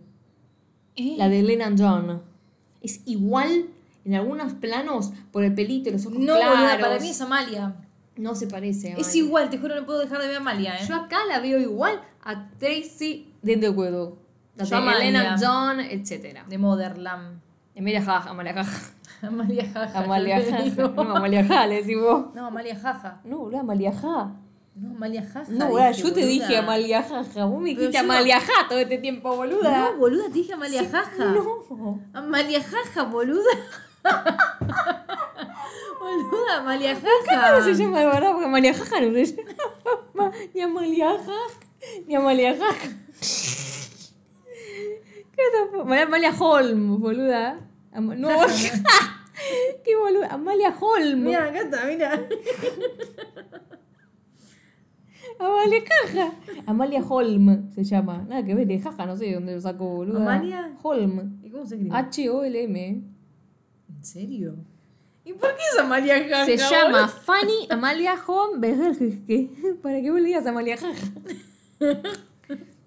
Eh, La de Lennon John. Es igual en algunos planos por el pelito y los ojos No, claros. boluda, para mí es Amalia. No se parece. Es Amalia. igual, te juro, no puedo dejar de ver a Amalia, ¿eh? Yo acá la veo igual a Tracy Whittle. La de. Elena John, etc. De Motherland. Emilia Jaja, Amalia Jaja. Amalia Jaja. Amalia. No, Amalia Jaja, le decís vos. No, Amalia Jaja. No, boludo, Amalia Jaja. No, Amalia Jaja. No, boluda, dije, yo te boluda. dije Amalia Jaja. Vos me dijiste no- Amalia Jaja todo este tiempo, boluda. No, boluda, te dije Amalia Jaja. No. Amalia Jaja, boluda. boluda, Amalia Jaja. ¿Cómo se llama de verdad? Porque Amalia Jaja no se llama. Ni Amalia Jaja, ni Amalia Jaja. ¿Qué? Amalia Holm, boluda. Am- no, qué boluda. Amalia Holm. Mira, acá está, mira. Amalia Jaja. Amalia Holm se llama. Nada que ver, de Jaja, no sé de dónde lo sacó, boludo. ¿Amalia? Holm. ¿Y cómo se escribe? H-O-L-M. ¿En serio? ¿Y por qué es Amalia Jaja? Se llama boludo? Fanny Amalia Holm. Para que vos le digas Amalia Jaja.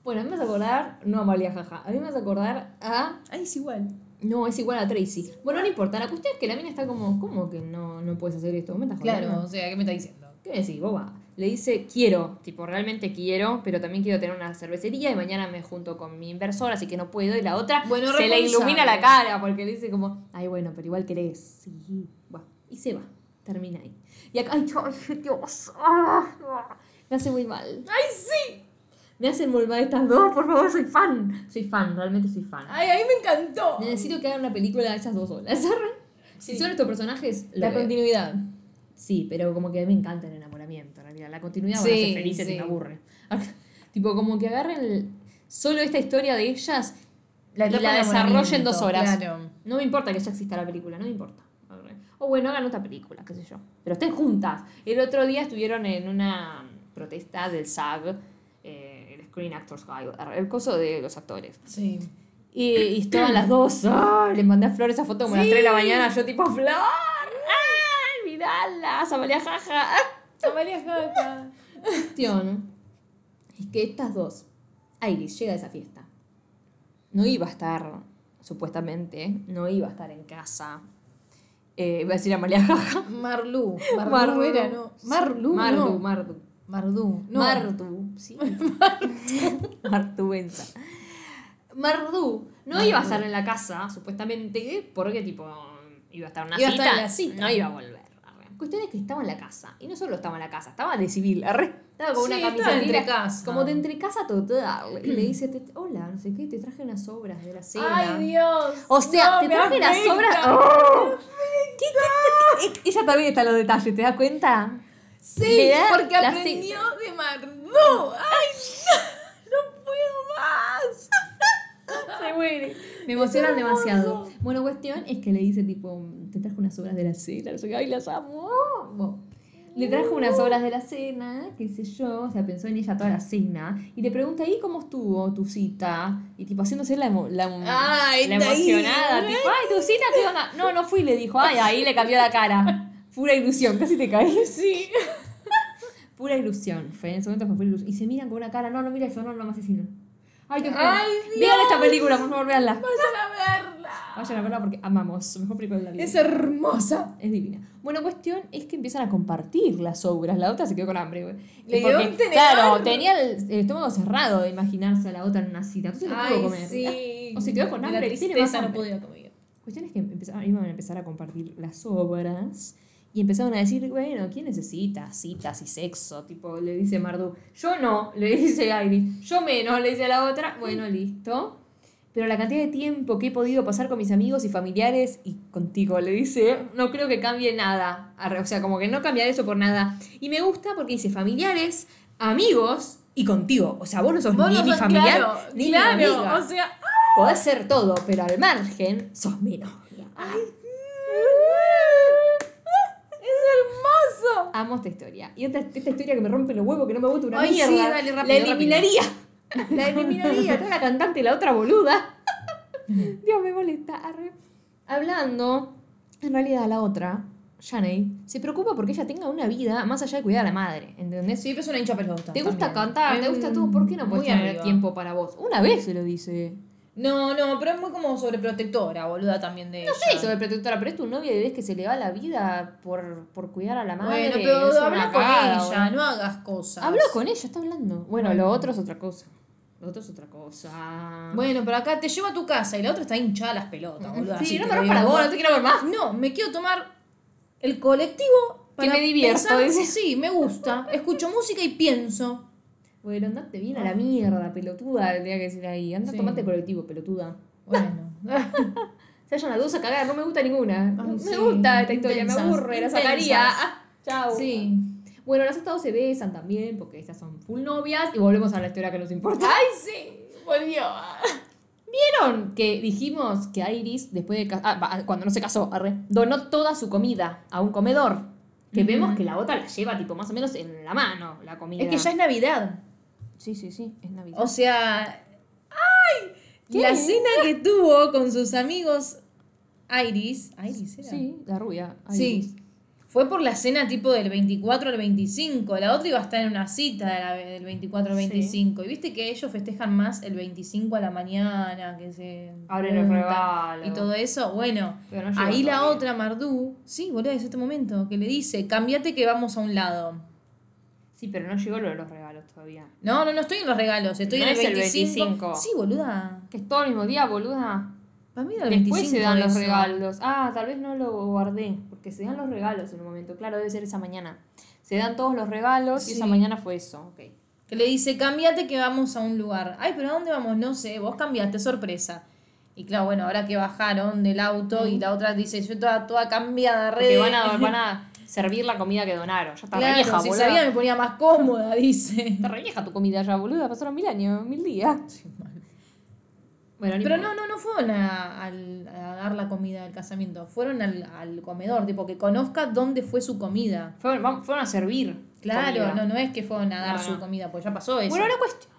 Bueno, a mí me vas a acordar, no Amalia Jaja, a mí me vas a acordar a Ay, es igual. No, es igual a Tracy. Bueno, no importa. La cuestión es que la mina está como, ¿cómo que no, no puedes hacer esto? ¿Me estás jodiendo? Claro, o sea, ¿qué me está diciendo? ¿Qué me decís, boba? Le dice, quiero, tipo, realmente quiero, pero también quiero tener una cervecería y mañana me junto con mi inversor, así que no puedo. Y la otra Bueno, se le ilumina la cara porque le dice como, ay, bueno, pero igual querés. Sí, bueno, y se va. Termina ahí. Y acá, ay, ay, Dios. ah, ah, me hace muy mal. ¡Ay, sí! Me hacen mal estas dos, por favor, soy fan. Soy fan, realmente soy fan. ¡Ay, a mí me encantó! Necesito que hagan una película de esas dos solas. Si Sí. son estos personajes, La veo. continuidad. Sí, pero como que a mí me encanta el enamoramiento, en realidad. La continuidad van a Sí, ser felices y sí. me aburre. tipo, como que agarren el- solo esta historia de ellas La y la de desarrollen en dos horas. Claro. No me importa que ya exista la película, no me importa. O bueno, hagan otra película, qué sé yo. Pero estén juntas. El otro día estuvieron en una protesta del SAG, Screen Actors Guild, el coso de los actores. Sí. Y, y estaban las dos. ¡ay! Le mandé a Flor esa foto como a las 3 de la mañana. Yo, tipo, Flor. ¡Ay! Mirala, Amalia Jaja. Amalia Jaja. Cuestión es que estas dos, Iris llega a esa fiesta. No iba a estar, supuestamente, no iba a estar en casa. Eh, iba a decir Amalia Jaja. Marlu. Marlu, Marlu. era, ¿no? Marlu, Mardu, no. Mardu. Mardu. No. Mardu, sí. Marduenza. Mardu no iba a estar en la casa, supuestamente, porque tipo iba a estar en una Iba a cita, estar en la cita. no iba a volver. Cuestión es que estaba en la casa, y no solo estaba en la casa, estaba de civil, arre. Estaba con Sí, una estaba camiseta entre casa. como de entre casa total, y le dice, te- hola, no sé qué, te traje unas obras de la cena. Ay, Dios. O sea, No, te traje afecta. obras. ¡Oh! ¿Qué- qué- qué- Ella también está en los detalles, ¿te das cuenta? Sí, da porque aprendió de Mardu. Ay, no, no puedo más. Se muere. Me emocionan demasiado. Bueno, cuestión es que le dice tipo, te trajo unas obras de la cena, ay, las amo. Bueno, Le trajo unas obras de la cena, qué sé yo, o sea, pensó en ella toda la cena, y le pregunta, ¿y cómo estuvo tu cita? Y tipo, haciéndose la, emo- la, Ay, la ahí. emocionada, tipo, ay, tu cita, ¿qué onda? No, no fui, le dijo, ay, ahí le cambió la cara. Pura ilusión, casi te caes. Sí. Pura ilusión, fue en ese momento fue pura ilusión. Y se miran con una cara, no, no, mira eso, no, no, me asesino. Ay, mío. Ay, Vean esta película, por favor, veanla. Vayan a verla. Vayan a verla porque amamos. Mejor película de la vida. Es hermosa. Es divina. Bueno, cuestión es que empiezan a compartir las obras. La otra se quedó con hambre, güey. Le dio un tenedor. Claro, tenía el, el estómago cerrado de imaginarse a la otra en una cita. Entonces no pudo comer. sí. O se quedó con hambre. La y tiene más tristeza no hambre. podía comer. Cuestión es que empezaron, iban a empezar a compartir las obras y empezaron a decir, bueno, ¿quién necesita citas y sexo? Tipo, le dice Mardu, yo no, le dice Iris, yo menos, le dice la otra, bueno, listo. Pero la cantidad de tiempo que he podido pasar con mis amigos y familiares y contigo, le dice, no creo que cambie nada. O sea, como que no cambiar eso por nada. Y me gusta porque dice familiares, amigos y contigo. O sea, vos no sos Vos ni no mi sos- familiar claro, ni claro, mi amiga. O sea, Podés ser todo, pero al margen sos mi novia. es hermoso. Amo esta historia. Y esta, esta historia que me rompe los huevos, que no me gusta una Ay, sí, mierda. dale, rápido, la eliminaría. La eliminaría. Toda la cantante y la otra boluda. Dios, me molesta. Arre. Hablando, en realidad la otra, Janey, se preocupa porque ella tenga una vida más allá de cuidar a la madre. ¿Entendés? Sí, pero es una hincha pelota. Te gusta también. cantar, te gusta todo. ¿Por qué no puedes tener arriba. tiempo para vos? Una vez se lo dice. No, no, pero es muy como sobreprotectora, boluda, también de No sé, sobreprotectora, pero es tu novia y ves que se le va la vida por, por cuidar a la madre. Bueno, pero habla con ella, no hagas cosas. Habló con ella, está hablando. Bueno, Bueno. lo otro es otra cosa. Lo otro es otra cosa. Bueno, pero acá te llevo a tu casa y la otra está hinchada las pelotas, boluda. sí, así no me lo rompa la digo. bola, no te quiero ver más. No, me quiero tomar el colectivo Que para me divierto, pensar-. Sí, me gusta. Escucho música y pienso. Bueno, andate bien a la mierda, pelotuda, tenía que decir ahí. Anda, Sí. tomate colectivo, pelotuda. Bueno. Se vayan las dos a cagar, no me gusta ninguna. No me gusta esta historia, intensas, me aburre, la sacaría. Ah, Chao. sí. Bueno, las otras dos se besan también, porque estas son full novias, y volvemos a la historia que nos importa. Ay, sí. Volvió. ¿Vieron que dijimos que Iris, después de ah, cuando no se casó, arre, donó toda su comida a un comedor? Que vemos que la otra la lleva tipo más o menos en la mano, la comida. Es que ya es Navidad. Sí, sí, sí, es Navidad. O sea. ¡Ay! ¿Qué? La cena que tuvo con sus amigos Iris. ¿Iris era? sí, la rubia. Iris. Sí. Fue por la cena tipo del 24 al 25. La otra iba a estar en una cita de la- del 24 al Sí. 25. Y viste que ellos festejan más el 25 a la mañana, que se. Abren los juntan regalos. Y todo eso. Bueno, no ahí la todavía. otra Mardú. Sí, boludo, es este momento. Que le dice: Cámbiate que vamos a un lado. Sí, pero no llegó lo de los regalos todavía. No, no, no estoy en los regalos. Estoy No en el es el 25. 25. Sí, boluda. Que es todo el mismo día, boluda. Para mí era el Después 25 se dan los regalos. Ah, tal vez no lo guardé. Porque se dan los regalos en un momento. Claro, debe ser esa mañana. Se dan todos los regalos y esa mañana fue eso. Ok. Que le dice, cambiate que vamos a un lugar. Ay, pero ¿a dónde vamos? No sé, vos cambiaste, sorpresa. Y claro, bueno, ahora que bajaron del auto y la otra dice, yo toda, toda cambiada, re... Van a, van a servir la comida que donaron. Ya está Claro, vieja, si boluda. sabía me ponía más cómoda, dice. Está re vieja tu comida ya, boluda. Pasaron mil años, mil días. Bueno, Pero no, no, no fueron a, a dar la comida del casamiento, fueron al, al comedor, tipo que conozca dónde fue su comida. Fueron, fueron a servir. Claro, comida. no, no es que fueron a dar No, su no. comida, pues ya pasó eso. Bueno, la cuestión.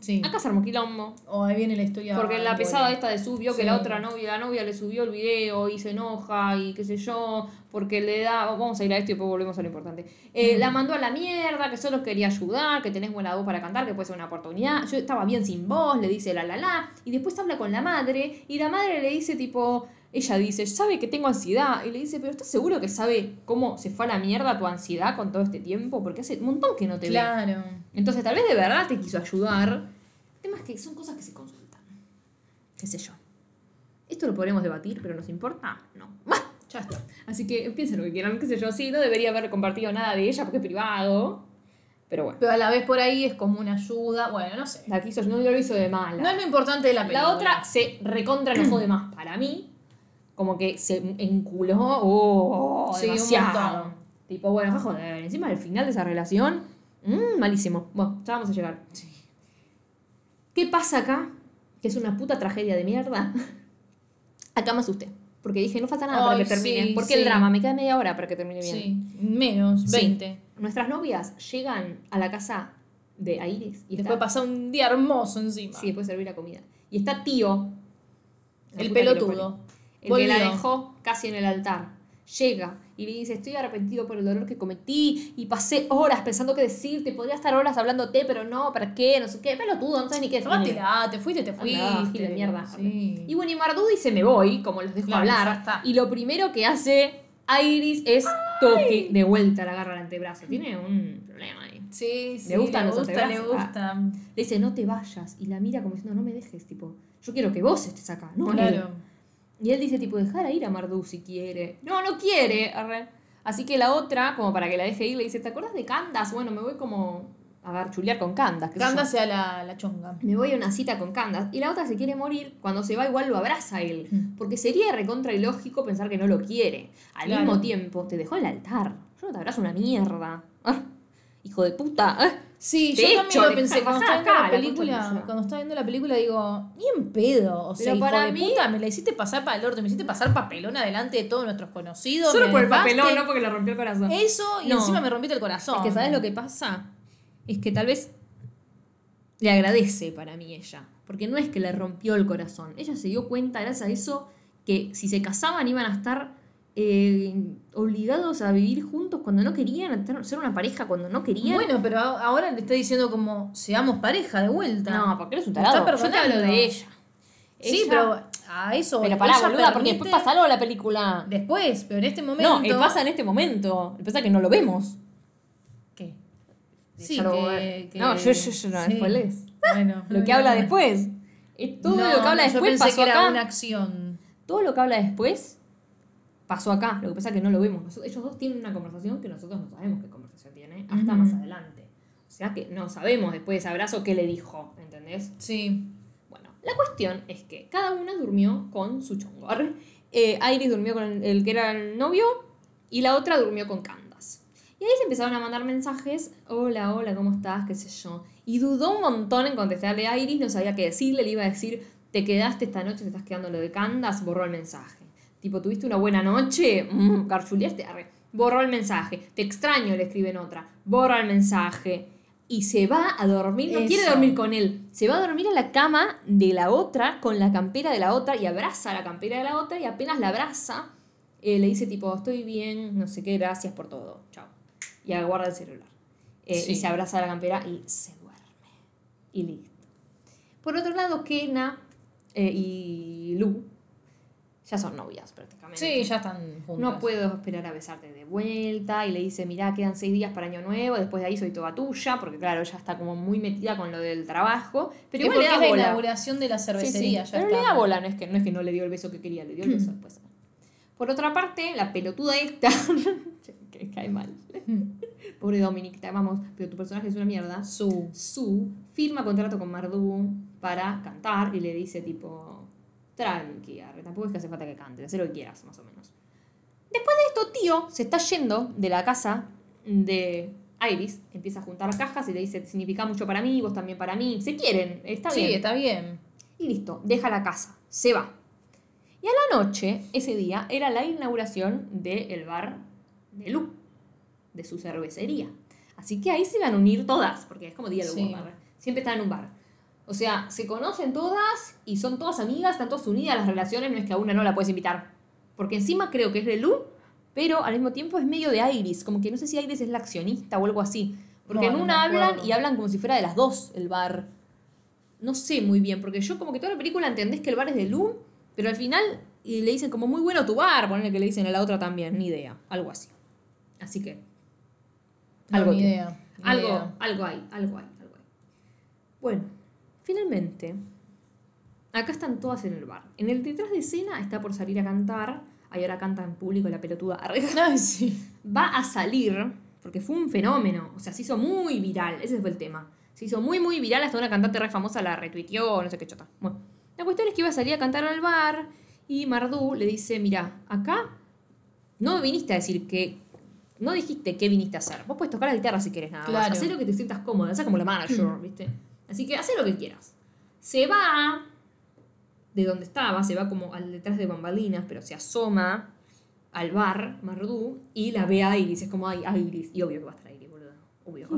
Sí. Acá se armó quilombo. O ahí viene la historia. Porque la pesada esta de subió que Sí. la otra novia, la novia le subió el video y se enoja y qué sé yo, porque le da, vamos a ir a esto y después volvemos a lo importante. Eh, La mandó a la mierda, que solo quería ayudar, que tenés buena voz para cantar, que puede ser una oportunidad. Yo estaba bien sin voz, le dice la la la, y después habla con la madre y la madre le dice tipo, ella dice, sabe que tengo ansiedad, y le dice, pero ¿estás seguro que sabe cómo se fue a la mierda tu ansiedad con todo este tiempo? Porque hace un montón que no te ve. Claro. Entonces tal vez de verdad te quiso ayudar. El tema es que son cosas que se consultan. Qué sé yo. Esto lo podremos debatir, pero ¿nos importa? No. Bah, ya está. Así que piensen lo que quieran, qué sé yo. Sí, no debería haber compartido nada de ella porque es privado. Pero bueno. Pero a la vez por ahí es como una ayuda. Bueno, no sé. La quiso, no lo hizo de mala. No es lo importante de la película. La otra se recontra enojó de más para mí. Como que se enculó. Oh, Sí, demasiado. Tipo, bueno, joder. Encima del final de esa relación. mm, malísimo. Bueno, ya vamos a llegar. ¿Qué pasa acá? Que es una puta tragedia de mierda. Acá me asusté. Porque dije, no falta nada para que termine. sí, ¿Por qué sí. el drama? Me queda media hora para que termine bien. Sí, menos, Sí. 20. Nuestras novias llegan a la casa de Iris y Después está, pasa un día hermoso encima. sí, después servir la comida. Y está tío. el pelotudo. El que la dejó casi en el altar. Llega y le dice, estoy arrepentido por el dolor que cometí y pasé horas pensando qué decirte, podría estar horas hablándote, pero no, ¿para qué? No sé qué, pelotudo, no sabes ni qué decir. Te fuiste, te fuiste. Andá, gil de mierda. Sí. Y bueno, y Mardú dice, me voy, como los dejo Claro, hablar. Y lo primero que hace Iris es toque de vuelta, la agarra el antebrazo. Tiene un problema ahí. Sí, sí. Le gustan los gusta, le gusta. Le dice, no te vayas. Y la mira como diciendo, no me dejes, tipo, yo quiero que vos estés acá, no él". Y él dice, tipo, dejar a ir a Mardú si quiere. No, no quiere. arre. Así que la otra, como para que la deje ir, le dice, ¿te acuerdas de Candas? Bueno, me voy como a ver, chulear con Candas. qué sé yo. Canda sea la, la chonga. Me voy a una cita con Candas. Y la otra se quiere morir. Cuando se va, igual lo abraza a él. Mm. Porque sería recontra ilógico pensar que no lo quiere. Al Claro. mismo tiempo, te dejó en el altar. Yo no te abrazo una mierda. Ah, hijo de puta. Ah. Sí, De yo hecho, también lo pensé. Cuando estaba viendo la película, cuando estaba viendo la película, digo, ni en pedo. O sea, Pero hijo para de mí- puta, me la hiciste pasar para el orto, me hiciste pasar papelón adelante de todos nuestros conocidos. Solo por el papelón, no porque le rompió el corazón. Eso y No. encima me rompiste el corazón. Es que, ¿sabes lo que pasa? Es que tal vez le agradece para mí ella. Porque no es que le rompió el corazón. Ella se dio cuenta, gracias a eso, que si se casaban iban a estar eh, obligados a vivir juntos cuando no querían, a ser una pareja cuando no querían. Bueno, pero ahora le está diciendo como, seamos pareja de vuelta. no, porque él es un Lo está tarado. Yo te hablo de ella. Sí, Ella- pero a eso. Pero pará, boluda, porque permite- después pasa algo en la película. Después, pero en este momento. No, él pasa en este momento. Lo que pasa es que no lo vemos. ¿Qué? Sí, lo- que, No, yo, yo, yo no, sí. spoilés. Bueno, Lo que habla después. Es todo No, lo que habla después Yo pensé pasó que era acá. una acción. Todo lo que habla después pasó acá. Lo que pasa es que no lo vemos. Nosotros- ellos dos tienen una conversación que nosotros no sabemos qué conversación tiene hasta más adelante. O sea que no sabemos después de ese abrazo qué le dijo. ¿Entendés? Sí. Bueno, la cuestión es que cada una durmió con su chongo. Arre. Eh, Iris durmió con el, el que era el novio y la otra durmió con Candas. Y ahí se empezaron a mandar mensajes, hola, hola, ¿cómo estás? qué sé yo. Y dudó un montón en contestarle a Iris, no sabía qué decirle, le iba a decir, te quedaste esta noche, te estás quedando lo de Candas, borró el mensaje. Tipo, ¿tuviste una buena noche? Mm, garchuleaste, arre. borró el mensaje. Te extraño, le escribe en otra. Borra el mensaje. Y se va a dormir, no quiere dormir con él. Se va a dormir en la cama de la otra, con la campera de la otra, y abraza la campera de la otra, y apenas la abraza, eh, le dice tipo, estoy bien, no sé qué, gracias por todo, chao. Y aguarda el celular. Eh, Sí. Y se abraza la campera y se duerme. Y listo. Por otro lado, Kena eh, y Lu ya son novias prácticamente. Sí, ya están juntos. No puedo esperar a besarte de vuelta. Y le dice, mirá, quedan seis días para Año Nuevo. Después de ahí soy toda tuya. Porque claro, ella está como muy metida con lo del trabajo. Pero Sí, igual le da es la bola. inauguración de la Sí, sí. cervecería, ya Pero está. le da bola, no es, que, no es que no le dio el beso que quería, le dio el beso después. Por otra parte, la pelotuda esta, que cae mal. Pobre Dominic, te amamos, pero tu personaje es una mierda. Su. Su firma contrato con Mardu para cantar y le dice tipo, tranqui, arre, tampoco es que hace falta que cante, haz lo que quieras, más o menos. Después de esto, tío se está yendo de la casa de Iris, empieza a juntar cajas y le dice, significa mucho para mí, vos también para mí, se quieren, está sí, bien. está bien. Y listo, deja la casa, se va. Y a la noche, ese día, era la inauguración del bar de Lu, de su cervecería. Así que ahí se van a unir todas, porque es como diálogo, Sí. bar. siempre están en un bar. O sea, se conocen todas y son todas amigas, están todas unidas las relaciones, no es que a una no la puedes invitar. Porque encima creo que es de Lu, pero al mismo tiempo es medio de Iris, como que no sé si Iris es la accionista o algo así. Porque No, en no una me hablan y hablan como si fuera de las dos el bar. No sé muy bien, porque yo como que toda la película entendés que el bar es de Lu, pero al final y le dicen como muy bueno tu bar, ponerle que le dicen a la otra también, ni idea, algo así. Así que No, Algo ni tiene. idea. ni algo, idea. algo hay, algo hay, algo hay. Bueno, finalmente, acá están todas en el bar. En el detrás de escena está por salir a cantar, ahí ahora canta en público la pelotuda. Ay, sí. va a salir, porque fue un fenómeno, o sea, se hizo muy viral, ese fue el tema. Se hizo muy, muy viral, hasta una cantante re famosa la retuiteó, no sé qué chota. Bueno, la cuestión es que iba a salir a cantar al bar y Mardú le dice, mira, acá no viniste a decir que... No dijiste qué viniste a hacer. Vos puedes tocar la guitarra si querés nada más. Claro. Hacé lo que te sientas cómoda. Hacé como la manager, ¿viste? Así que hacé lo que quieras. Se va de donde estaba, se va como al detrás de bambalinas, pero se asoma al bar, Mardú, y la ve a Iris. Es como, ay, Iris. Y obvio que va a estar Iris, boludo. Obvio.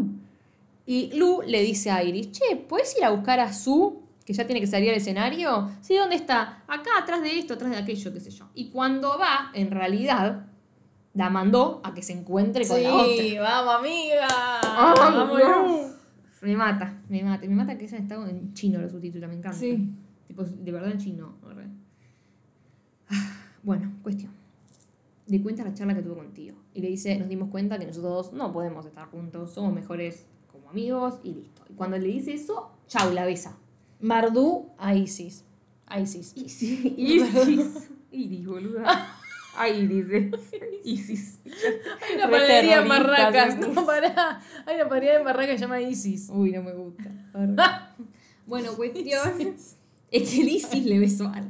Y Lu le dice a Iris, che, ¿puedes ir a buscar a Su, que ya tiene que salir al escenario? Sí, ¿dónde está? Acá, atrás de esto, atrás de aquello, qué sé yo. Y cuando va, en realidad, la mandó a que se encuentre con la otra. Sí, vamos, amiga. Ay, vamos. Me mata, me mata. Me mata que hayan estado en chino los subtítulos, me encanta. Sí. Tipo, de verdad en chino. Ah, Bueno, cuestión. Le cuenta la charla que tuvo contigo. Y le dice, nos dimos cuenta que nosotros dos no podemos estar juntos, somos mejores como amigos y listo. Y cuando le dice eso, chau, la besa. Mardú a Isis. A Isis. Isis. Isis. Iris, boluda. Ay, dice. Isis. Hay una panadería en Barracas. No, pará. Hay una panadería en Barracas que se llama Isis. Uy, no me gusta. Bueno, cuestión es que el Isis le besó al.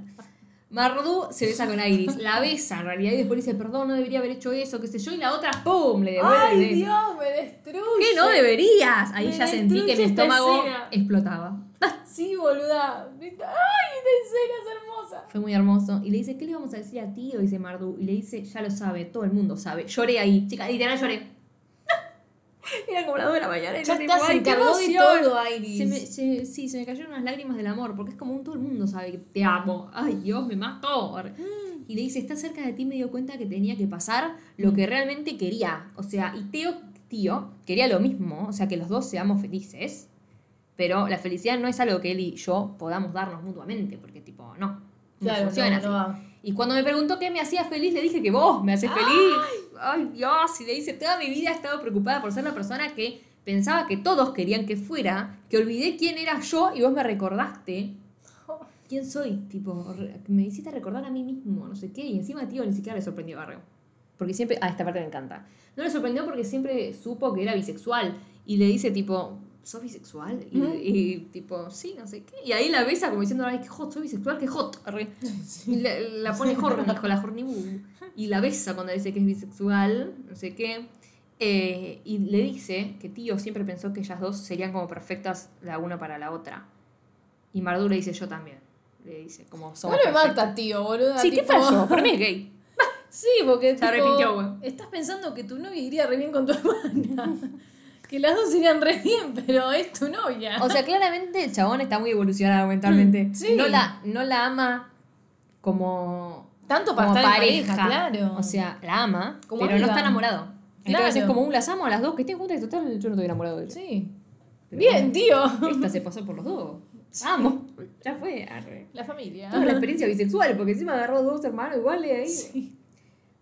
Mardú se besa con Iris, la besa en realidad y después dice, perdón, no debería haber hecho eso, qué sé yo, y la otra, ¡pum! le devuelve. el ¡Ay. Dios! Me destruye. ¿Qué no deberías? Ahí Me ya sentí que mi estómago escena. explotaba. Sí, boluda. ¡Ay, esta escena es! Fue muy hermoso. Y le dice, ¿qué le vamos a decir a tío? Dice Mardú. Y le dice, ya lo sabe, todo el mundo sabe. Lloré ahí, chica, literal lloré. Era como las 2 de la mañana. Ya tipo, se "Ay, qué encargó de emoción". todo, Iris. Se me, se- sí, se me cayeron unas lágrimas del amor, porque es como un todo el mundo sabe que te amo. Ay, Dios, me mató. Y le dice, está cerca de ti, me dio cuenta que tenía que pasar lo que realmente quería. O sea, y Teo, tío, quería lo mismo, o sea, que los dos seamos felices. Pero la felicidad no es algo que él y yo podamos darnos mutuamente, porque tipo, no. No funciona no, no así. va. Y cuando me preguntó qué me hacía feliz, le dije que vos me haces feliz. Ay, Dios. Y le dice, toda mi vida he estado preocupada por ser la persona que pensaba que todos querían que fuera, que olvidé quién era yo y vos me recordaste. ¿Quién soy? Tipo, me hiciste recordar a mí mismo, no sé qué. Y encima, tío, ni siquiera le sorprendió Barrio. Porque siempre. Ah, esta parte me encanta. No le sorprendió porque siempre supo que era bisexual. Y le dice, tipo, ¿sos bisexual? Y, y, tipo, sí, no sé qué. Y ahí la besa como diciendo, ay, qué hot, soy bisexual, qué hot. Y la, la pone horny, con la horny. Y la besa cuando dice que es bisexual, no sé qué. Eh, y le dice que tío siempre pensó que ellas dos serían como perfectas la una para la otra. Y Mardu le dice, yo también. Le dice, como somos No me perfectas. mata, tío, boluda. Sí, ¿qué tipo- falló? Para mí es gay. Sí, porque tipo, estás pensando que tu novia iría re bien con tu hermana. que las dos irían re bien, pero es tu novia. O sea, claramente el chabón está muy evolucionado mentalmente. Mm, sí. No la, no la ama como, Tanto para como estar en pareja. claro. O sea, la ama, Como pero no está enamorado. Entonces Claro. es como un las amo a las dos que estén juntas y total yo no estoy enamorado de él. sí. Pero Bien, tío. Esta se pasó por los dos. Vamos, ya fue. arre. La familia. Toda la experiencia bisexual, porque encima agarró dos hermanos iguales ahí. Sí.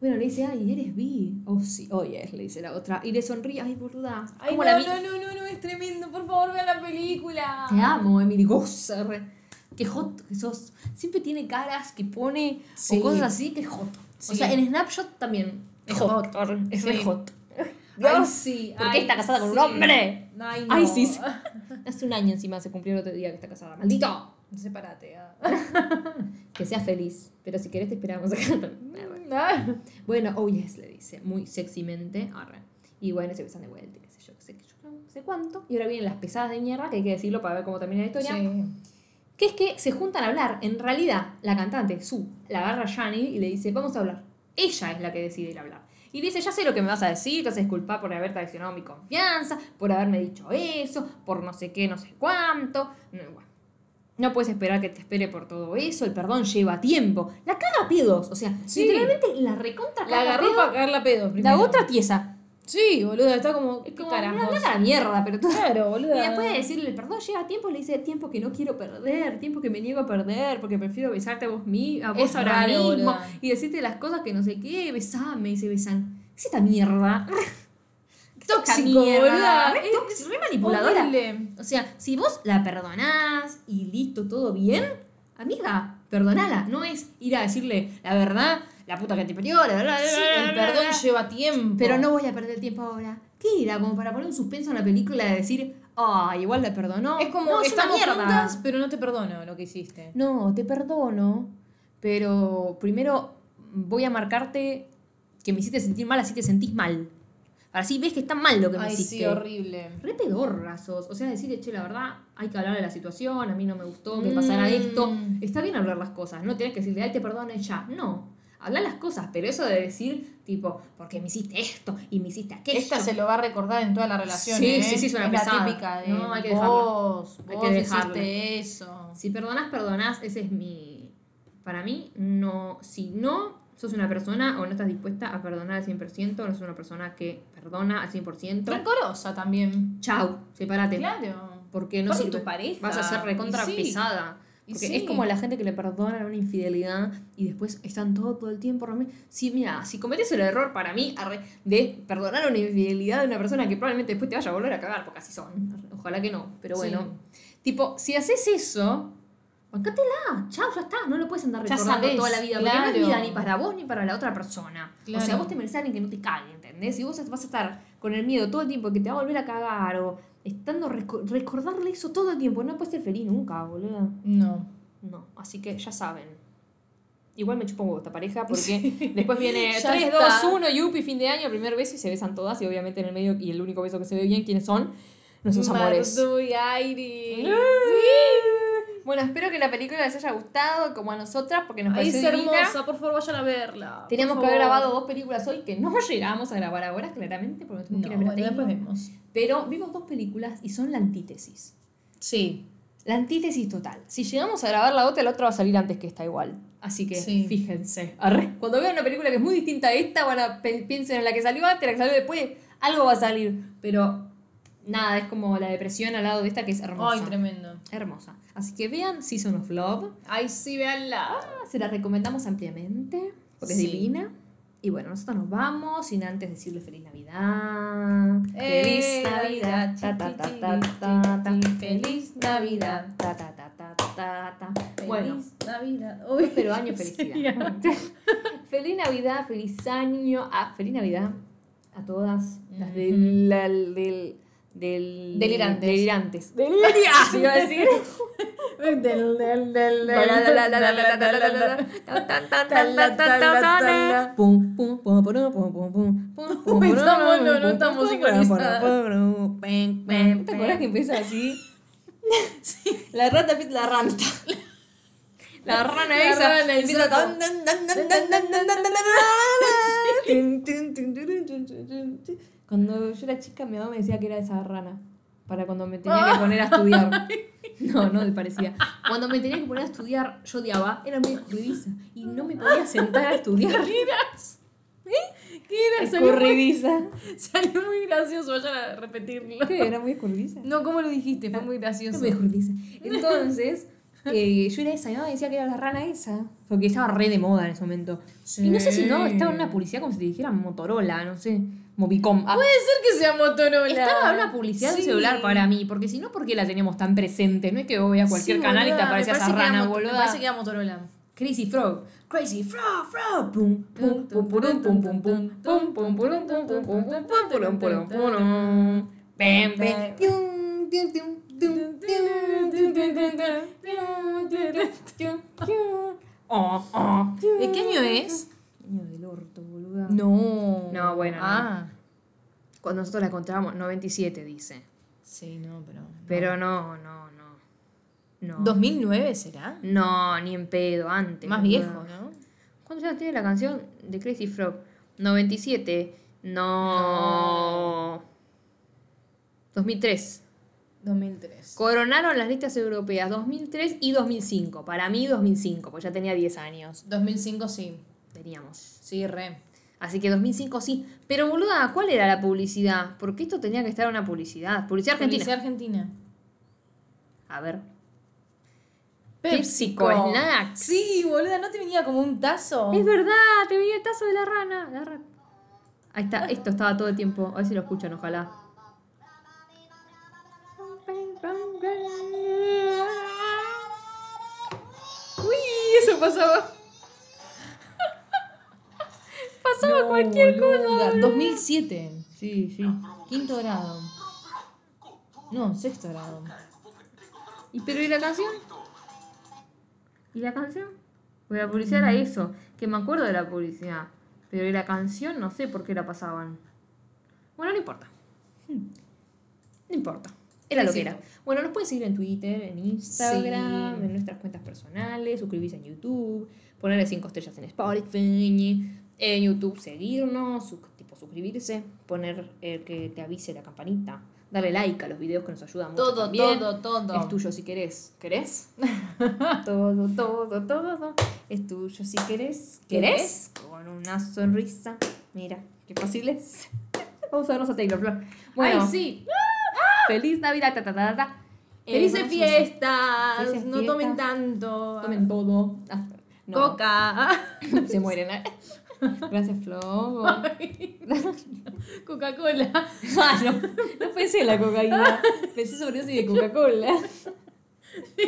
Bueno, le dice, ay, eres bi. Oh, sí, oh, yes, le dice la otra. Y le sonríe, ay, boluda. Ay, ¿Cómo no, la no, no, no, no, es tremendo. Por favor, vean la película. Te amo, Emily re. Qué hot que sos. Siempre tiene caras que pone Sí. o cosas así que hot. Sí. O sea, en Snapshot también es Hot. Es re Sí. hot. Ay, sí. ¿Por qué ay, está casada con un hombre? Ay, no. Ay, sí. Hace un año encima se cumplió el otro día que está casada. ¡Maldito! Sepárate. ah. Que sea feliz. Pero si querés te esperamos acá. Ah. Bueno, oh yes, le dice, muy sexymente. Arre. Y bueno, se besan de vuelta, qué sé yo, qué sé, yo, qué sé cuánto. Y ahora vienen las pesadas de mierda, que hay que decirlo para ver cómo termina la historia. Sí. Que es que se juntan a hablar. En realidad, la cantante, Su, la agarra a Shani y le dice, vamos a hablar. Ella es la que decide ir a hablar. Y dice, ya sé lo que me vas a decir, te haces disculpar por haber traicionado mi confianza, por haberme dicho eso, por no sé qué, no sé cuánto. No, bueno. No puedes esperar que te espere por todo eso, el perdón lleva tiempo. La caga a pedos, o sea, Sí. literalmente la recontra La caga a agarró pedos. para cagarla a pedo La otra tiesa. Sí, boluda, está como. Es ¿Qué como, carajos? "Anda a la mierda, pero todo. Claro, Y boluda. después de decirle el perdón lleva tiempo, le dice tiempo que no quiero perder, tiempo que me niego a perder, porque prefiero besarte a vos, mi, a vos Es ahora raro, mismo boluda. y decirte las cosas que no sé qué, besame y se besan. ¿Qué es esta mierda? ¿Qué es Tóxico, boluda. Re Es tóxico, re manipuladora. horrible. O sea, si vos la perdonás y listo, todo bien, amiga, perdonala. No es ir a decirle la verdad, la puta que te parió, la, la, Sí, el perdón lleva tiempo. Pero no voy a perder el tiempo ahora. ¿Qué era? Como para poner un suspenso en la película de decir, ay, igual la perdonó. Es como, No, una estamos juntas, pero no te perdono lo que hiciste. No, te perdono, pero primero voy a marcarte que me hiciste sentir mal, así te sentís mal. Ahora sí ves que está mal lo que me Ay, hiciste. sí, horrible. Re pedorra sos. O sea, decirle, che, la verdad, hay que hablar de la situación, a mí no me gustó que pasara Mm. esto. Está bien hablar las cosas, no tenés que decirle, ay, te perdono ya. No. Hablar las cosas, pero eso de decir, tipo, porque me hiciste esto y me hiciste aquello. Esta se lo va a recordar en toda la relación. Sí, ¿eh? sí, sí, es una pesada. típica de No, hay que dejarla. vos, Hay vos que dejarla. hiciste eso. Si perdonás, perdonás, ese es mi... Para mí, no... Si no sos una persona o no estás dispuesta a perdonar al 100%, no sos una persona que perdona al 100%, Rencorosa también. chau, sepárate. Claro. Porque no sirve. tu pareja. Vas a ser recontra sí. pesada. Porque sí. es como la gente que le perdonan una infidelidad y después están todo, todo el tiempo. Sí, mira, si cometes el error para mí de perdonar una infidelidad de una persona que probablemente después te vaya a volver a cagar, porque así son. Ojalá que no, pero bueno. Tipo, si haces eso, bancátela. Chao, ya está. No lo puedes andar Ya recordando sabés, toda la vida. Porque no es vida ni para vos ni para la otra persona. O sea, vos te mereces a alguien que no te cague, ¿entendés? Si vos vas a estar con el miedo todo el tiempo de que te va a volver a cagar o estando reco- recordarle eso todo el tiempo, no puedes ser feliz nunca, boludo. No. No, así que ya saben. Igual me chupo esta pareja porque después viene Ya 3, está. 2, 1, yupi, fin de año, primer beso y se besan todas y obviamente en el medio y el único beso que se ve bien, ¿quiénes son? Nuestros amores. Mardu y Airi. Bueno, espero que la película les haya gustado como a nosotras porque nos Ay, pareció es divina. hermosa, por favor, vayan a verla. Teníamos que haber grabado dos películas hoy que no llegamos a grabar ahora, claramente, porque No, que ir a bueno, a después vemos. Pero vimos dos películas y son la antítesis. Sí. La antítesis total. Si llegamos a grabar la otra, la otra va a salir antes que esta igual. Así que Sí. fíjense. Arre. Cuando vean una película que es muy distinta a esta, van a piensen en la que salió antes, la que salió después, algo va a salir. Pero nada, es como la depresión al lado de esta que es hermosa. Ay, tremendo. hermosa. Así que vean Season of Love. Ay, sí, véanla. Se la recomendamos ampliamente porque Sí. es divina. Y bueno, nosotros nos vamos sin antes decirle feliz Navidad. Feliz Navidad. Feliz Navidad. Ta, ta, ta, ta, ta, ta. Bueno, Feliz Navidad. Uy, pero año felicidad. feliz Navidad, feliz año. Ah, feliz Navidad a todas las del, del delirantes delirantes delirias iba a decir del del del pum pum pum pum pum pum pum estamos no no estamos sincronizados ¿te acuerdas que empieza así? la rata la ranta la rana esa. La Cuando yo era chica, mi mamá me decía que era esa rana. Para cuando me tenía que poner a estudiar. No, no me parecía. Cuando me tenía que poner a estudiar, yo odiaba. Era muy escurridiza. Y no me podía sentar a estudiar. ¿Qué eras? ¿Qué era? Escurridiza. Salió, salió muy gracioso, vayan a repetirlo. ¿Qué? ¿Era muy escurridiza? No, ¿cómo lo dijiste? Fue muy gracioso. Muy escurridiza. Entonces eh, yo era esa, me decía que era la rana esa. Porque estaba re de moda en ese momento. Sí. Y no sé si no, estaba en una publicidad como si te dijeran Motorola, no sé. Movicom. Ah, Puede ser que sea Motorola. Estaba una publicidad de Sí. celular para mí, porque si no, ¿por qué la teníamos tan presente? No es que vos veas cualquier Sí, canal y te aparece esa rana, boluda. Me parece que era Motorola. Crazy Frog. Crazy Frog, Frog. Pum, pum, pum, purum, pum, pum, pum, pum, pum, purum, pum, pum, pum, pum, pum, purum, purum, purum. Bam, bam. Tium, tium, tium, Oh, oh. ¿De qué año es? Año del orto, boluda. No. No, bueno. Ah. No. Cuando nosotros la encontramos, 97 dice. Sí, no, pero. No. Pero no, no, no. no. ¿2009 será? No, ni en pedo, antes. Más viejo, ¿no? ¿Cuántos años tiene la canción de Crazy Frog? 97. No. no. 2003. 2003. Coronaron las listas europeas 2003 y 2005. Para mí 2005, porque ya tenía 10 años. 2005 sí. Teníamos. Sí, re. Así que 2005 sí. Pero boluda, ¿cuál era la publicidad? Porque esto tenía que estar una publicidad. Publicidad argentina. Policía Argentina. A ver. PepsiCo. PepsiCo Snacks. Sí, boluda, ¿no te venía como un tazo? Es verdad, te veía el tazo de la rana. La ra- Ahí está, esto estaba todo el tiempo. A ver si lo escuchan, ojalá. Uy, eso pasaba. Pasaba cualquier cosa. 2007. Sí, sí. Quinto grado. No, sexto grado. ¿Y pero y la canción? ¿Y la canción? Pues la publicidad era eso, que me acuerdo de la publicidad. Pero y la canción no sé por qué la pasaban. Bueno, no importa. No importa. Era lo que era. Bueno, nos pueden seguir en Twitter, en Instagram, Sí. en nuestras cuentas personales, suscribirse en YouTube, ponerle 5 estrellas en Spotify, en YouTube seguirnos, tipo suscribirse, poner el que te avise la campanita, darle like a los videos que nos ayudan mucho Todo, también. todo, todo. Es tuyo si querés. ¿Querés? todo, todo, todo. Es tuyo si querés. ¿Querés? Con una sonrisa. Mira, qué fácil es. Vamos a vernos a Taylor Flor. Bueno, Ay, sí. Feliz Navidad. Ta, ta, ta, ta. Eh, Felices fiestas. Felices no fiestas. tomen tanto. Tomen todo. Ah, no, Coca. Se mueren. ¿eh? Gracias, Flor. Coca-Cola. Ah, no, no pensé en la cocaína. Pensé sobre eso y de Coca-Cola.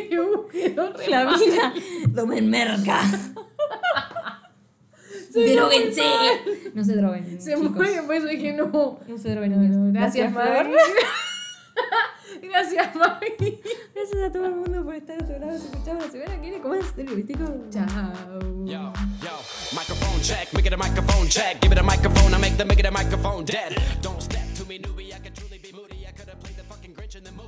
Uh, La vida. Tomen merca. Droguense. No se droguen. Se chicos. muere, por eso dije no. No se droguen. niños. Gracias, Flor. Gracias, Mari. Gracias a todo el mundo por estar a tu lado. Se escuchaba la semana que viene más del Vestico. Chao. Yo, yo, microphone check, make it a microphone check. Give it a microphone, I make the make it a microphone dead. Don't step to me, newbie, I can.